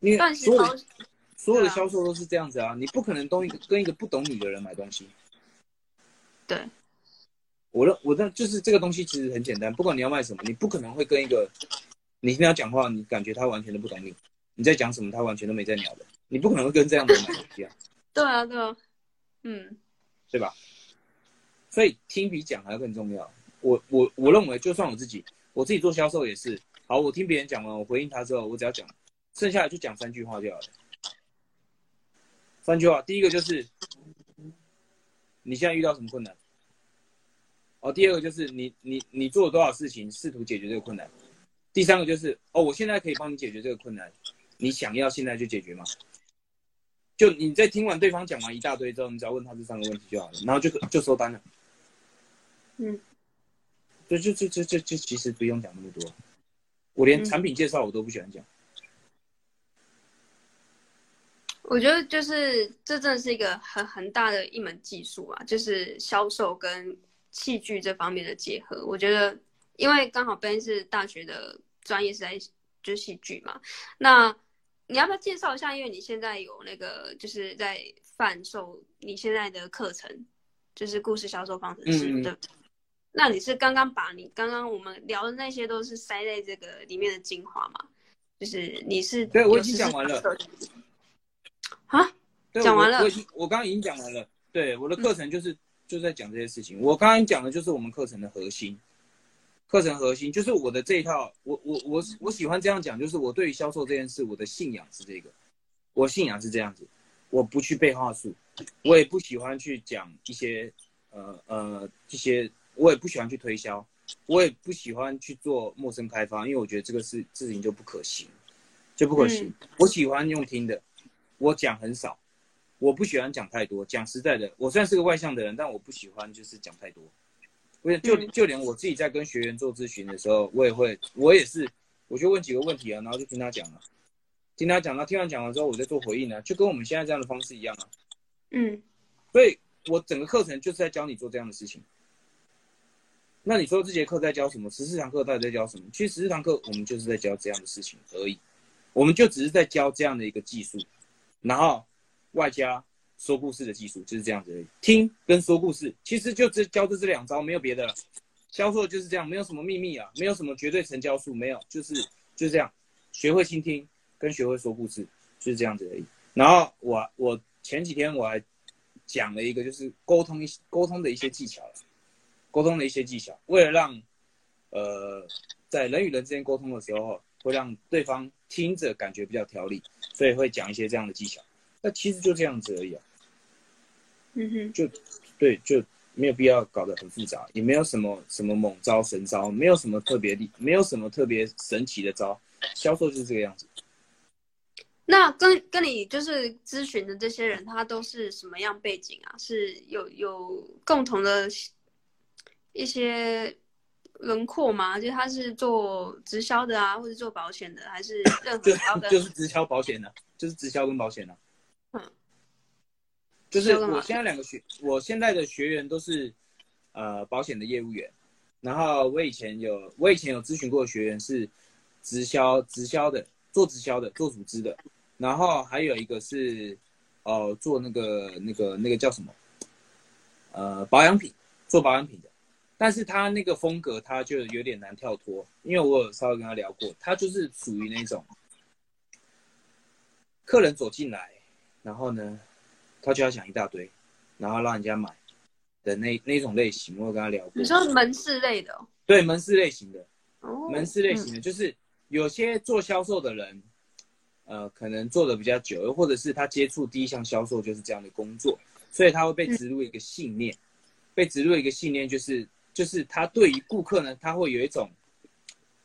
你所有所有的销售都是这样子啊，你不可能东一个跟一个不懂你的人买东西。对，我认我认就是这个东西其实很简单，不管你要卖什么，你不可能会跟一个你听他讲话，你感觉他完全都不懂你，你在讲什么，他完全都没在鸟的，你不可能会跟这样的人买东西啊。对啊，对啊，嗯，对吧？所以听比讲还要更重要。我我我认为，就算我自己，我自己做销售也是，好，我听别人讲完，我回应他之后，我只要讲，剩下的就讲三句话就好了。三句话，第一个就是你现在遇到什么困难？哦，第二个就是你你你做了多少事情试图解决这个困难？第三个就是哦，我现在可以帮你解决这个困难，你想要现在就解决吗？就你在听完对方讲完一大堆之后，你只要问他这三个问题就好了，然后就就收单了。嗯，就就就就就就其实不用讲那么多，我连产品介绍我都不喜欢讲。我觉得就是这真的是一个很很大的一门技术啊，就是销售跟戏剧这方面的结合。我觉得，因为刚好 Ben 是大学的专业是在就是戏剧嘛，那你要不要介绍一下？因为你现在有那个就是在贩售你现在的课程，就是故事销售方程式，对、嗯。那你是刚刚把你刚刚我们聊的那些都是塞在这个里面的精华吗？就是你是对，我已经讲完了。啊？讲完了。我已经我刚刚已经讲完了。对，我的课程就是、嗯、就在讲这些事情。我刚刚讲的就是我们课程的核心。课程核心就是我的这一套，我我我我喜欢这样讲，就是我对于销售这件事，我的信仰是这个，我信仰是这样子，我不去背话术，我也不喜欢去讲一些呃呃一些，我也不喜欢去推销，我也不喜欢去做陌生开发，因为我觉得这个事事情就不可行，就不可行。嗯、我喜欢用听的，我讲很少，我不喜欢讲太多。讲实在的，我虽然是个外向的人，但我不喜欢就是讲太多。不就就连我自己在跟学员做咨询的时候，我也会，我也是，我就问几个问题啊，然后就听他讲了，听他讲了，听完讲完之后，我再做回应啊，就跟我们现在这样的方式一样啊。嗯，所以我整个课程就是在教你做这样的事情。那你说这节课在教什么？十四堂课到底在教什么？其实十四堂课我们就是在教这样的事情而已，我们就只是在教这样的一个技术，然后外加。说故事的技术就是这样子而已，听跟说故事其实就只教的这两招，没有别的了。销售就是这样，没有什么秘密啊，没有什么绝对成交数，没有，就是就是这样，学会倾听跟学会说故事就是这样子而已。然后我我前几天我还讲了一个，就是沟通一沟通的一些技巧了，沟通的一些技巧，为了让呃在人与人之间沟通的时候，会让对方听着感觉比较条理，所以会讲一些这样的技巧。那其实就这样子而已啊。嗯哼，就对，就没有必要搞得很复杂，也没有什么什么猛招神招，没有什么特别厉，没有什么特别神奇的招，销售就是这个样子。那跟跟你就是咨询的这些人，他都是什么样背景啊？是有有共同的一些轮廓吗？就他是做直销的啊，或者做保险的，还是 任何的？就是直销保险的，就是直销跟保险的。就是我现在两个学，我现在的学员都是，呃，保险的业务员。然后我以前有，我以前有咨询过的学员是直销，直销的，做直销的，做组织的。然后还有一个是，哦、呃，做那个那个那个叫什么？呃，保养品，做保养品的。但是他那个风格他就有点难跳脱，因为我有稍微跟他聊过，他就是属于那种，客人走进来，然后呢，他就要讲一大堆，然后让人家买的那那种类型，我有跟他聊过。你说门市类的？对，门市类型的。哦。门市类型的，就是有些做销售的人，呃，可能做的比较久，又或者是他接触第一项销售就是这样的工作，所以他会被植入一个信念，嗯、被植入一个信念，就是就是他对于顾客呢，他会有一种，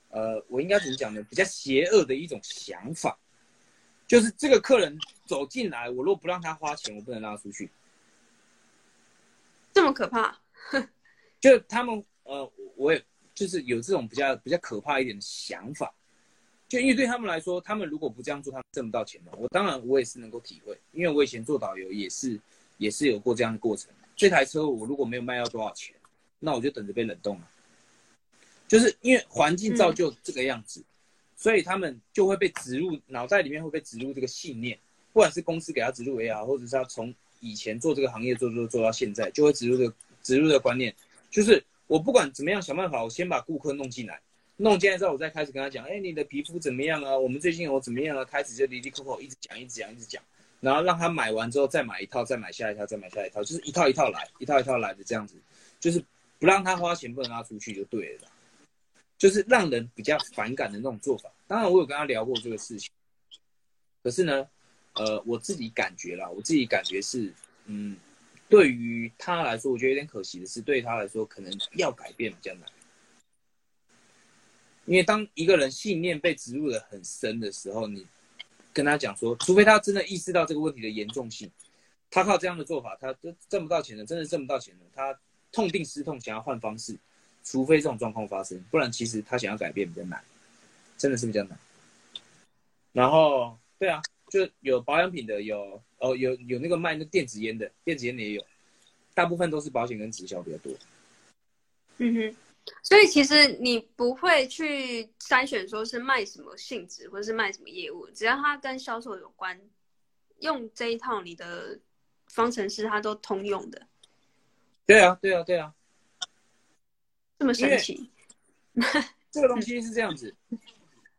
呃，我应该怎么讲呢？比较邪恶的一种想法。就是这个客人走进来，我如果不让他花钱，我不能让他出去。这么可怕？就他们呃，我也就是有这种比较比较可怕一点的想法。就因为对他们来说，他们如果不这样做，他们挣不到钱的。我当然我也是能够体会，因为我以前做导游也是也是有过这样的过程。这台车我如果没有卖到多少钱，那我就等着被冷冻了。就是因为环境造就这个样子。嗯所以他们就会被植入脑袋里面会被植入这个信念，不管是公司给他植入也好，或者是他从以前做这个行业做做做到现在，就会植入这个植入这个观念，就是我不管怎么样想办法，我先把顾客弄进来，弄进来之后，我再开始跟他讲，哎，你的皮肤怎么样啊？我们最近有怎么样啊？开始就离离扣扣一直讲，一直讲，一直讲，然后让他买完之后再买一套，再买下一套，再买下一套，就是一套一套来，一套一套来的这样子，就是不让他花钱，不让他出去就对了。就是让人比较反感的那种做法。当然，我有跟他聊过这个事情。可是呢，呃，我自己感觉啦，我自己感觉是，嗯，对于他来说，我觉得有点可惜的是，对于他来说，可能要改变比较难。因为当一个人信念被植入得很深的时候，你跟他讲说，除非他真的意识到这个问题的严重性，他靠这样的做法，他都挣不到钱的，真的挣不到钱的，他痛定思痛，想要换方式。除非这种状况发生，不然其实他想要改变比较难，真的是比较难。然后，对啊，就有保养品的，有哦，有有那个卖那电子烟的，电子烟的也有，大部分都是保险跟直销比较多。嗯哼，所以其实你不会去筛选说是卖什么性质或者是卖什么业务，只要它跟销售有关，用这一套你的方程式它都通用的。对啊，对啊，对啊，这么神奇。这个东西是这样子，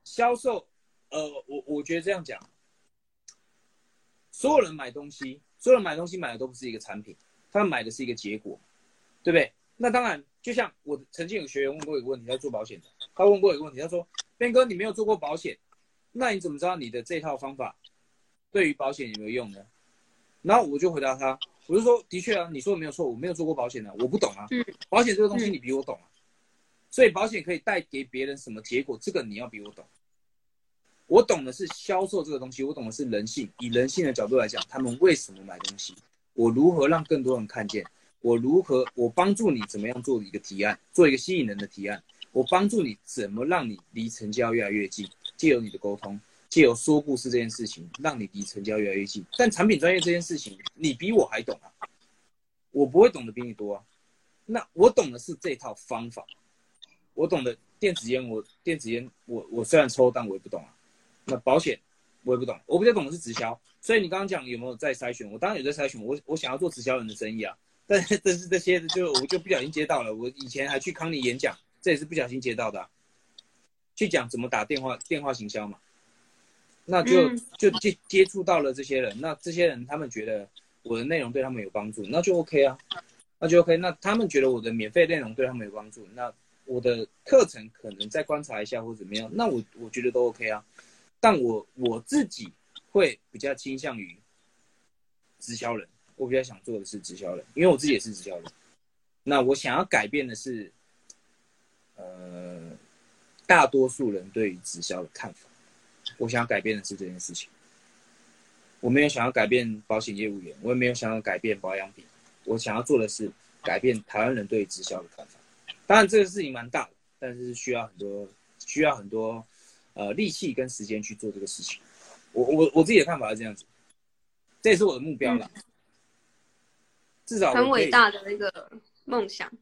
销售，呃，我我觉得这样讲，所有人买东西，所有人买东西买的都不是一个产品，他们买的是一个结果，对不对？那当然，就像我曾经有学员问过一个问题，他做保险的，他问过一个问题，他说：“Ben 哥，你没有做过保险，那你怎么知道你的这套方法对于保险有没有用呢？”然后我就回答他，我就说：“的确啊，你说的没有错，我没有做过保险的，我不懂啊。保险这个东西你比我懂啊，所以保险可以带给别人什么结果，这个你要比我懂。我懂的是销售这个东西，我懂的是人性，以人性的角度来讲，他们为什么买东西，我如何让更多人看见。”我如何？我帮助你怎么样做一个提案，做一个吸引人的提案。我帮助你怎么让你离成交越来越近，借由你的沟通，借由说故事这件事情，让你离成交越来越近。但产品专业这件事情，你比我还懂啊，我不会懂得比你多啊。那我懂的是这套方法，我懂得电子烟，我电子烟，我我虽然抽，但我也不懂啊。那保险我也不懂，我比较懂的是直销。所以你刚刚讲有没有在筛选？我当然有在筛选，我我想要做直销人的生意啊。但是但是这些就我就不小心接到了，我以前还去康尼演讲，这也是不小心接到的，去讲怎么打电话电话行销嘛，那就就接接触到了这些人，那这些人他们觉得我的内容对他们有帮助，那就 OK 啊，那就 OK，那他们觉得我的免费内容对他们有帮助，那我的课程可能再观察一下或怎么样，那我我觉得都 OK 啊，但我我自己会比较倾向于直销人。我比较想做的是直销人，因为我自己也是直销人。那我想要改变的是，呃，大多数人对于直销的看法。我想要改变的是这件事情。我没有想要改变保险业务员，我也没有想要改变保养品。我想要做的是改变台湾人对直销的看法。当然，这个事情蛮大的，但是需要很多需要很多呃力气跟时间去做这个事情。我我我自己的看法是这样子，这也是我的目标了。嗯至少很伟大的一个梦想。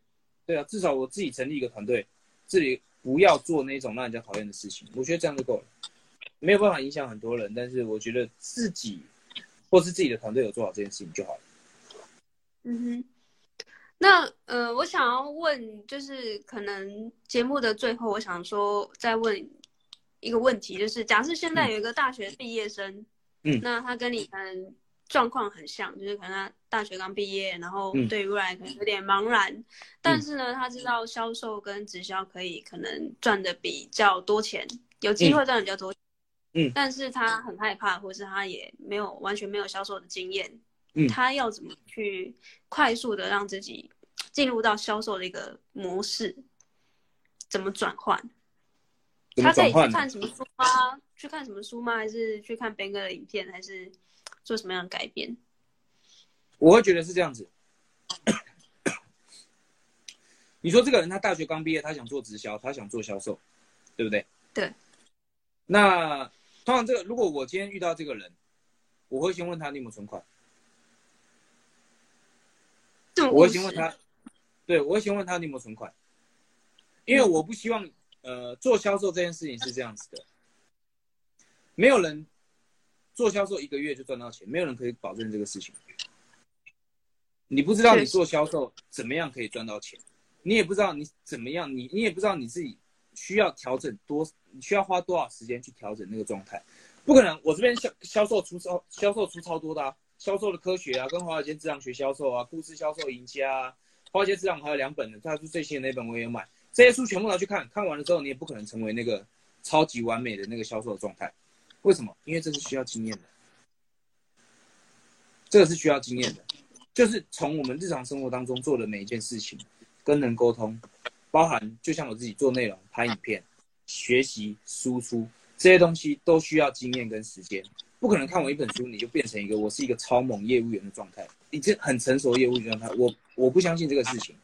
对啊，至少我自己成立一个团队，自己不要做那种让人家讨厌的事情，我觉得这样就够了。没有办法影响很多人，但是我觉得自己或是自己的团队有做好这件事情就好了。嗯哼，那呃，我想要问，就是可能节目的最后，我想说再问一个问题，就是假设现在有一个大学毕业生，嗯，那他跟你可能。状况很像，就是可能他大学刚毕业，然后对未来可能有点茫然，嗯、但是呢，他知道销售跟直销可以可能赚的比较多钱，有机会赚的比较多钱，嗯，但是他很害怕，或是他也没有完全没有销售的经验，嗯，他要怎么去快速的让自己进入到销售的一个模式？怎么转换？他可以去看什么书吗？去看什么书吗？还是去看 Ben 哥的影片？还是？做什么样的改变？我会觉得是这样子。你说这个人他大学刚毕业，他想做直销，他想做销售，对不对？对。那通常这个，如果我今天遇到这个人，我会先问他你有没有存款。我会先问他，对，我会先问他你有没有存款，因为我不希望呃做销售这件事情是这样子的，没有人。做销售一个月就赚到钱，没有人可以保证这个事情。你不知道你做销售怎么样可以赚到钱，你也不知道你怎么样，你你也不知道你自己需要调整多，你需要花多少时间去调整那个状态。不可能，我这边销销售出超销售出超多的啊，销售的科学啊，跟华尔街智囊学销售啊，故事销售赢家啊，华尔街智囊还有两本的，他出最新的那本我也买，这些书全部拿去看，看完了之后你也不可能成为那个超级完美的那个销售的状态。为什么？因为这是需要经验的，这个是需要经验的，就是从我们日常生活当中做的每一件事情，跟人沟通，包含就像我自己做内容、拍影片、学习、输出这些东西，都需要经验跟时间。不可能看完一本书你就变成一个我是一个超猛业务员的状态，已经很成熟业务员状态。我我不相信这个事情，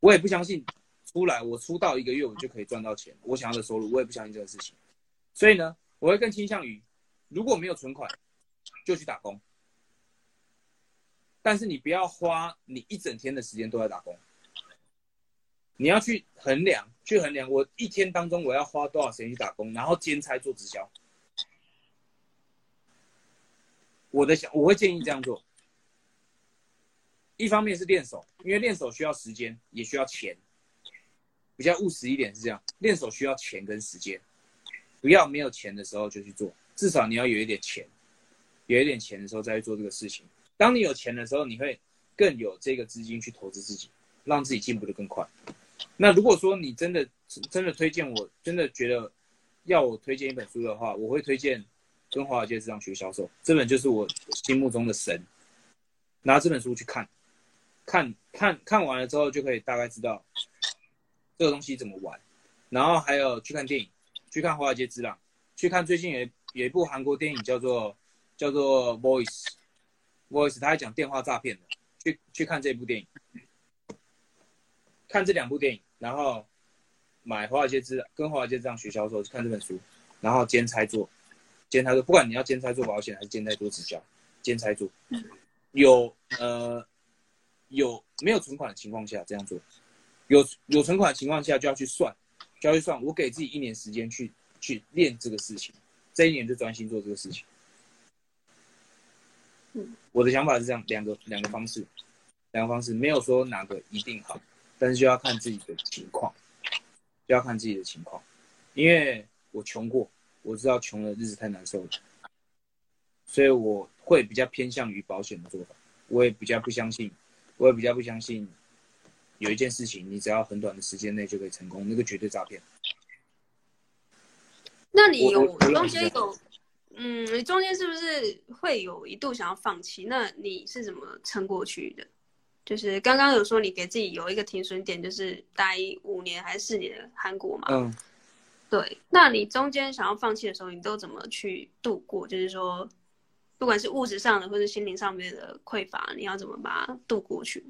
我也不相信出来我出道一个月我就可以赚到钱，我想要的收入，我也不相信这个事情。所以呢。我会更倾向于，如果没有存款，就去打工。但是你不要花你一整天的时间都在打工。你要去衡量，去衡量我一天当中我要花多少时间去打工，然后兼差做直销。我的想，我会建议这样做。一方面是练手，因为练手需要时间，也需要钱。比较务实一点是这样，练手需要钱跟时间，不要没有钱的时候就去做，至少你要有一点钱，有一点钱的时候再去做这个事情。当你有钱的时候，你会更有这个资金去投资自己，让自己进步的更快。那如果说你真的真的推荐我，真的觉得要我推荐一本书的话，我会推荐《跟华尔街之狼学销售》这本，就是我心目中的神。拿这本书去看，看看看完了之后，就可以大概知道这个东西怎么玩。然后还有去看电影，去看《华尔街之狼》，去看最近有有一部韩国电影叫做叫做《Voice》，Voice，他还讲电话诈骗的，去去看这部电影。看这两部电影，然后买华尔街之跟华尔街这样学销售，看这本书，然后兼差做，兼差做，不管你要兼差做保险还是兼差做直销，兼差做，有呃有没有存款的情况下这样做，有有存款的情况下就要去算，就要去算，我给自己一年时间去去练这个事情，这一年就专心做这个事情。我的想法是这样，两个两个方式，两个方式没有说哪个一定好。但是就要看自己的情况，就要看自己的情况，因为我穷过，我知道穷的日子太难受了，所以我会比较偏向于保险的做法。我也比较不相信，我也比较不相信有一件事情，你只要很短的时间内就可以成功，那个绝对诈骗。那你有中间有，嗯，你中间是不是会有一度想要放弃？那你是怎么撑过去的？就是刚刚有说你给自己有一个停损点，就是待五年还是四年的韩国嘛？嗯，对。那你中间想要放弃的时候，你都怎么去度过？就是说，不管是物质上的或者心灵上面的匮乏，你要怎么把它度过去？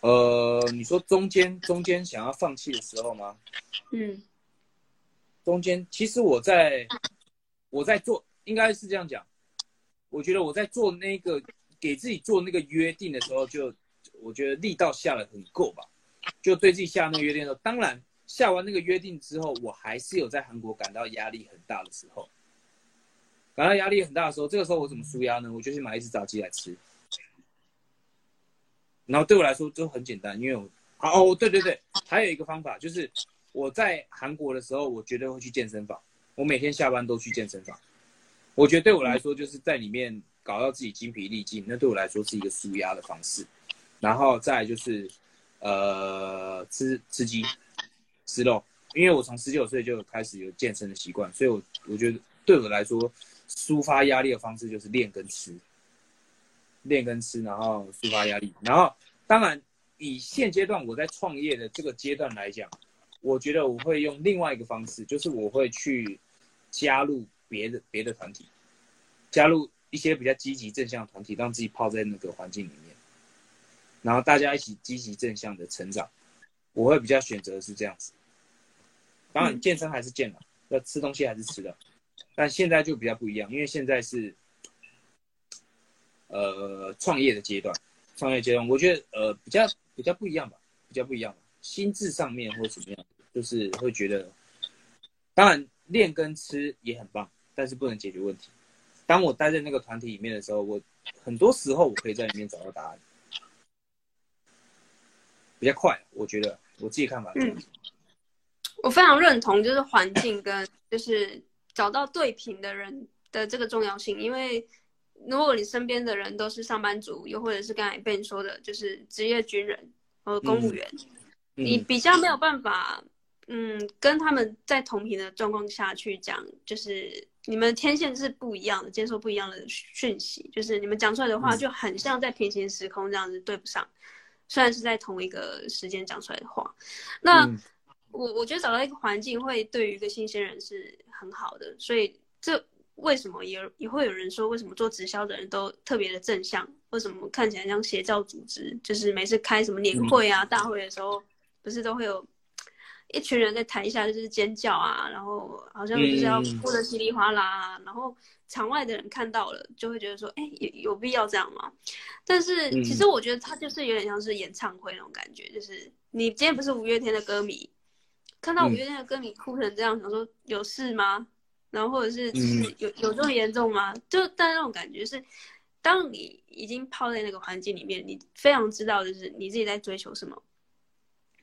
呃，你说中间中间想要放弃的时候吗？嗯，中间其实我在我在做，应该是这样讲。我觉得我在做那个。给自己做那个约定的时候，就我觉得力道下了很够吧，就对自己下那个约定的时候，当然下完那个约定之后，我还是有在韩国感到压力很大的时候，感到压力很大的时候，这个时候我怎么舒压呢？我就去买一只炸鸡来吃，然后对我来说就很简单，因为我哦，对对对，还有一个方法就是我在韩国的时候，我绝对会去健身房，我每天下班都去健身房，我觉得对我来说就是在里面。搞到自己精疲力尽，那对我来说是一个舒压的方式。然后再就是，呃，吃吃鸡、吃肉，因为我从十九岁就开始有健身的习惯，所以我我觉得对我来说，抒发压力的方式就是练跟吃，练跟吃，然后抒发压力。然后当然以现阶段我在创业的这个阶段来讲，我觉得我会用另外一个方式，就是我会去加入别的别的团体，加入。一些比较积极正向的团体，让自己泡在那个环境里面，然后大家一起积极正向的成长。我会比较选择是这样子。当然，健身还是健了，要吃东西还是吃的，但现在就比较不一样，因为现在是呃创业的阶段，创业阶段，我觉得呃比较比较不一样吧，比较不一样吧，心智上面或怎么样，就是会觉得，当然练跟吃也很棒，但是不能解决问题。当我待在那个团体里面的时候，我很多时候我可以在里面找到答案，比较快。我觉得我自己看法。嗯，我非常认同，就是环境跟就是找到对频的人的这个重要性。因为如果你身边的人都是上班族，又或者是刚才被你说的，就是职业军人和公务员，嗯，你比较没有办法，嗯，跟他们在同频的状况下去讲，就是。你们天线是不一样的，接受不一样的讯息，就是你们讲出来的话就很像在平行时空这样子对不上，虽然是在同一个时间讲出来的话。那我我觉得找到一个环境会对于一个新鲜人是很好的，所以这为什么也也会有人说，为什么做直销的人都特别的正向？为什么看起来像邪教组织？就是每次开什么年会啊、大会的时候，不是都会有一群人在台下就是尖叫啊，然后好像就是要哭得稀里哗啦啊，嗯、然后场外的人看到了就会觉得说，哎，有有必要这样吗？但是其实我觉得他就是有点像是演唱会那种感觉，就是你今天不是五月天的歌迷，看到五月天的歌迷哭成这样，想说有事吗？然后或者是有有这么严重吗？就但那种感觉是，当你已经泡在那个环境里面，你非常知道就是你自己在追求什么。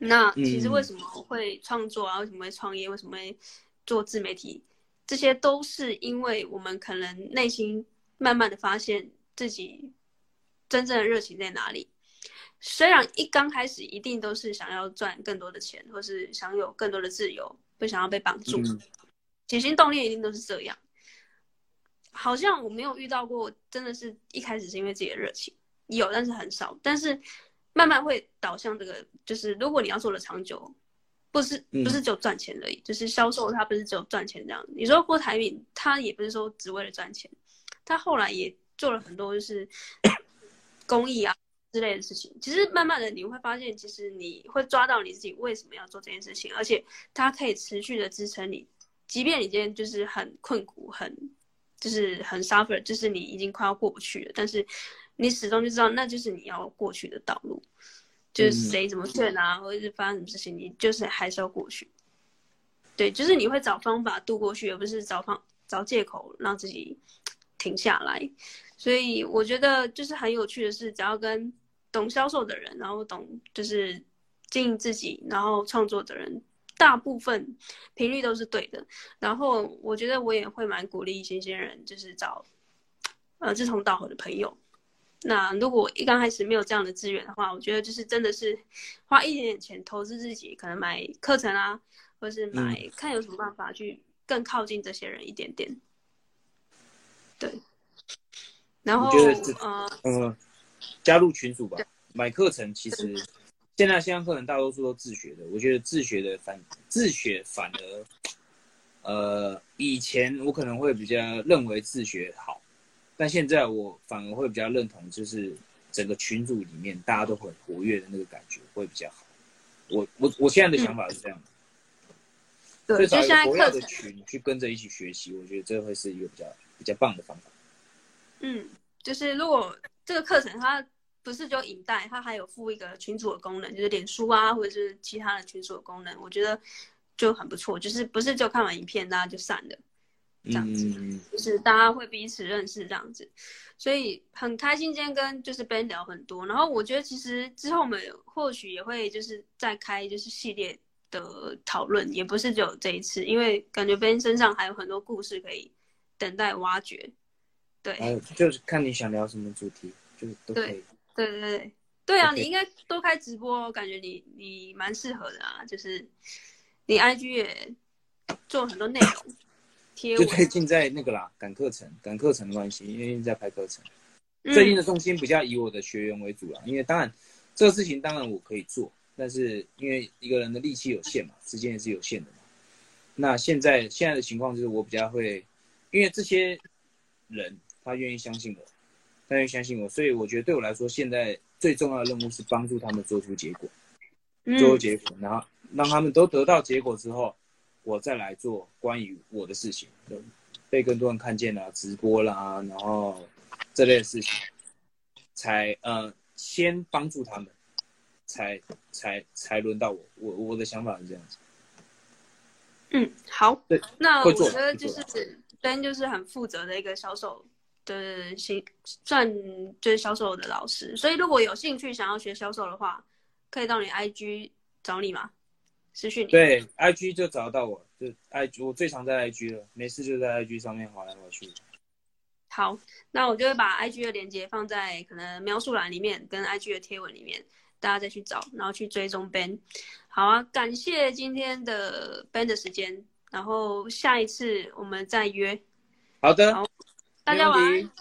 那其实为什么会创作啊？为什么会创业？为什么会做自媒体？这些都是因为我们可能内心慢慢的发现自己真正的热情在哪里。虽然一刚开始一定都是想要赚更多的钱，或是想有更多的自由，不想要被绑住。起心动念一定都是这样。好像我没有遇到过，真的是一开始是因为自己的热情，有，但是很少。但是。慢慢会导向这个，就是如果你要做的长久，不是不是只有赚钱而已，嗯、就是销售它不是只有赚钱这样。你说郭台铭，他也不是说只为了赚钱，他后来也做了很多就是 公益啊之类的事情。其实慢慢的你会发现，其实你会抓到你自己为什么要做这件事情，而且它可以持续的支撑你，即便你今天就是很困苦，很就是很 suffer，就是你已经快要过不去了，但是。你始终就知道，那就是你要过去的道路，就是谁怎么劝啊，或者是发生什么事情，你就是还是要过去。对，就是你会找方法度过去，而不是找方找借口让自己停下来。所以我觉得就是很有趣的是，只要跟懂销售的人，然后懂就是经营自己，然后创作的人，大部分频率都是对的。然后我觉得我也会蛮鼓励新鲜人，就是找呃志同道合的朋友。那如果一刚开始没有这样的资源的话，我觉得就是真的是花一点点钱投资自己，可能买课程啊，或是买、嗯、看有什么办法去更靠近这些人一点点。对。然后呃呃，加入群组吧，买课程其实现在线上课程大多数都自学的，我觉得自学的反自学反而呃以前我可能会比较认为自学好。但现在我反而会比较认同，就是整个群组里面大家都很活跃的那个感觉会比较好。我我我现在的想法是这样的，嗯、对，最少有活跃的群去跟着一起学习，我觉得这会是一个比较比较棒的方法。嗯，就是如果这个课程它不是就引带，它还有附一个群组的功能，就是脸书啊或者是其他的群组的功能，我觉得就很不错。就是不是就看完影片大家就散了。这样子，嗯、就是大家会彼此认识这样子，所以很开心今天跟就是 Ben 聊很多。然后我觉得其实之后我们或许也会就是再开就是系列的讨论，也不是只有这一次，因为感觉 Ben 身上还有很多故事可以等待挖掘。对，还有就是看你想聊什么主题，就是都可以。对对对对啊你应该多开直播，感觉你你蛮适合的啊，就是你 IG 也做很多内容。就最近在那个啦，赶课程，赶课程的关系，因为在拍课程。最近的重心比较以我的学员为主啦，嗯、因为当然这个事情当然我可以做，但是因为一个人的力气有限嘛，时间也是有限的嘛。那现在现在的情况就是我比较会，因为这些人他愿意相信我，他愿意相信我，所以我觉得对我来说，现在最重要的任务是帮助他们做出结果，做出结果，然后让他们都得到结果之后。我再来做关于我的事情，被更多人看见了，直播啦，然后这类的事情，才呃先帮助他们，才才才轮到我。我我的想法是这样子。嗯，好。对，那我觉得就是 Ben 就是很负责的一个销售的行，算就是销售的老师。所以如果有兴趣想要学销售的话，可以到你 IG 找你吗？私讯你。对，IG 就找得到我，就 IG 我最常在 IG 了，没事就在 IG 上面滑来滑去。好，那我就会把 IG 的链接放在可能描述栏里面，跟 IG 的贴文里面，大家再去找，然后去追踪 Ben。好啊，感谢今天的 Ben 的时间，然后下一次我们再约。好的，好，大家晚安，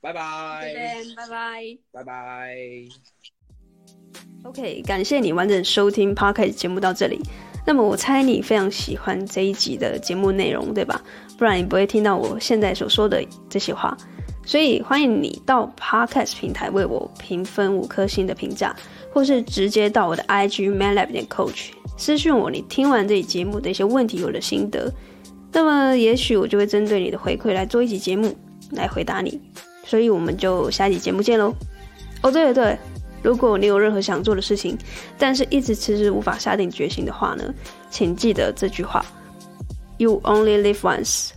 拜拜，拜拜，拜拜。OK，感谢你完整收听 Podcast 节目到这里。那么我猜你非常喜欢这一集的节目内容，对吧？不然你不会听到我现在所说的这些话。所以欢迎你到 Podcast 平台为我评分五颗星的评价，或是直接到我的 IG manlab 点 coach 私讯我你听完这一节目的一些问题有了心得，那么也许我就会针对你的回馈来做一集节目来回答你。所以我们就下期节目见喽。哦，对了对了，如果你有任何想做的事情，但是一直迟迟无法下定决心的话呢，请记得这句话：You only live once。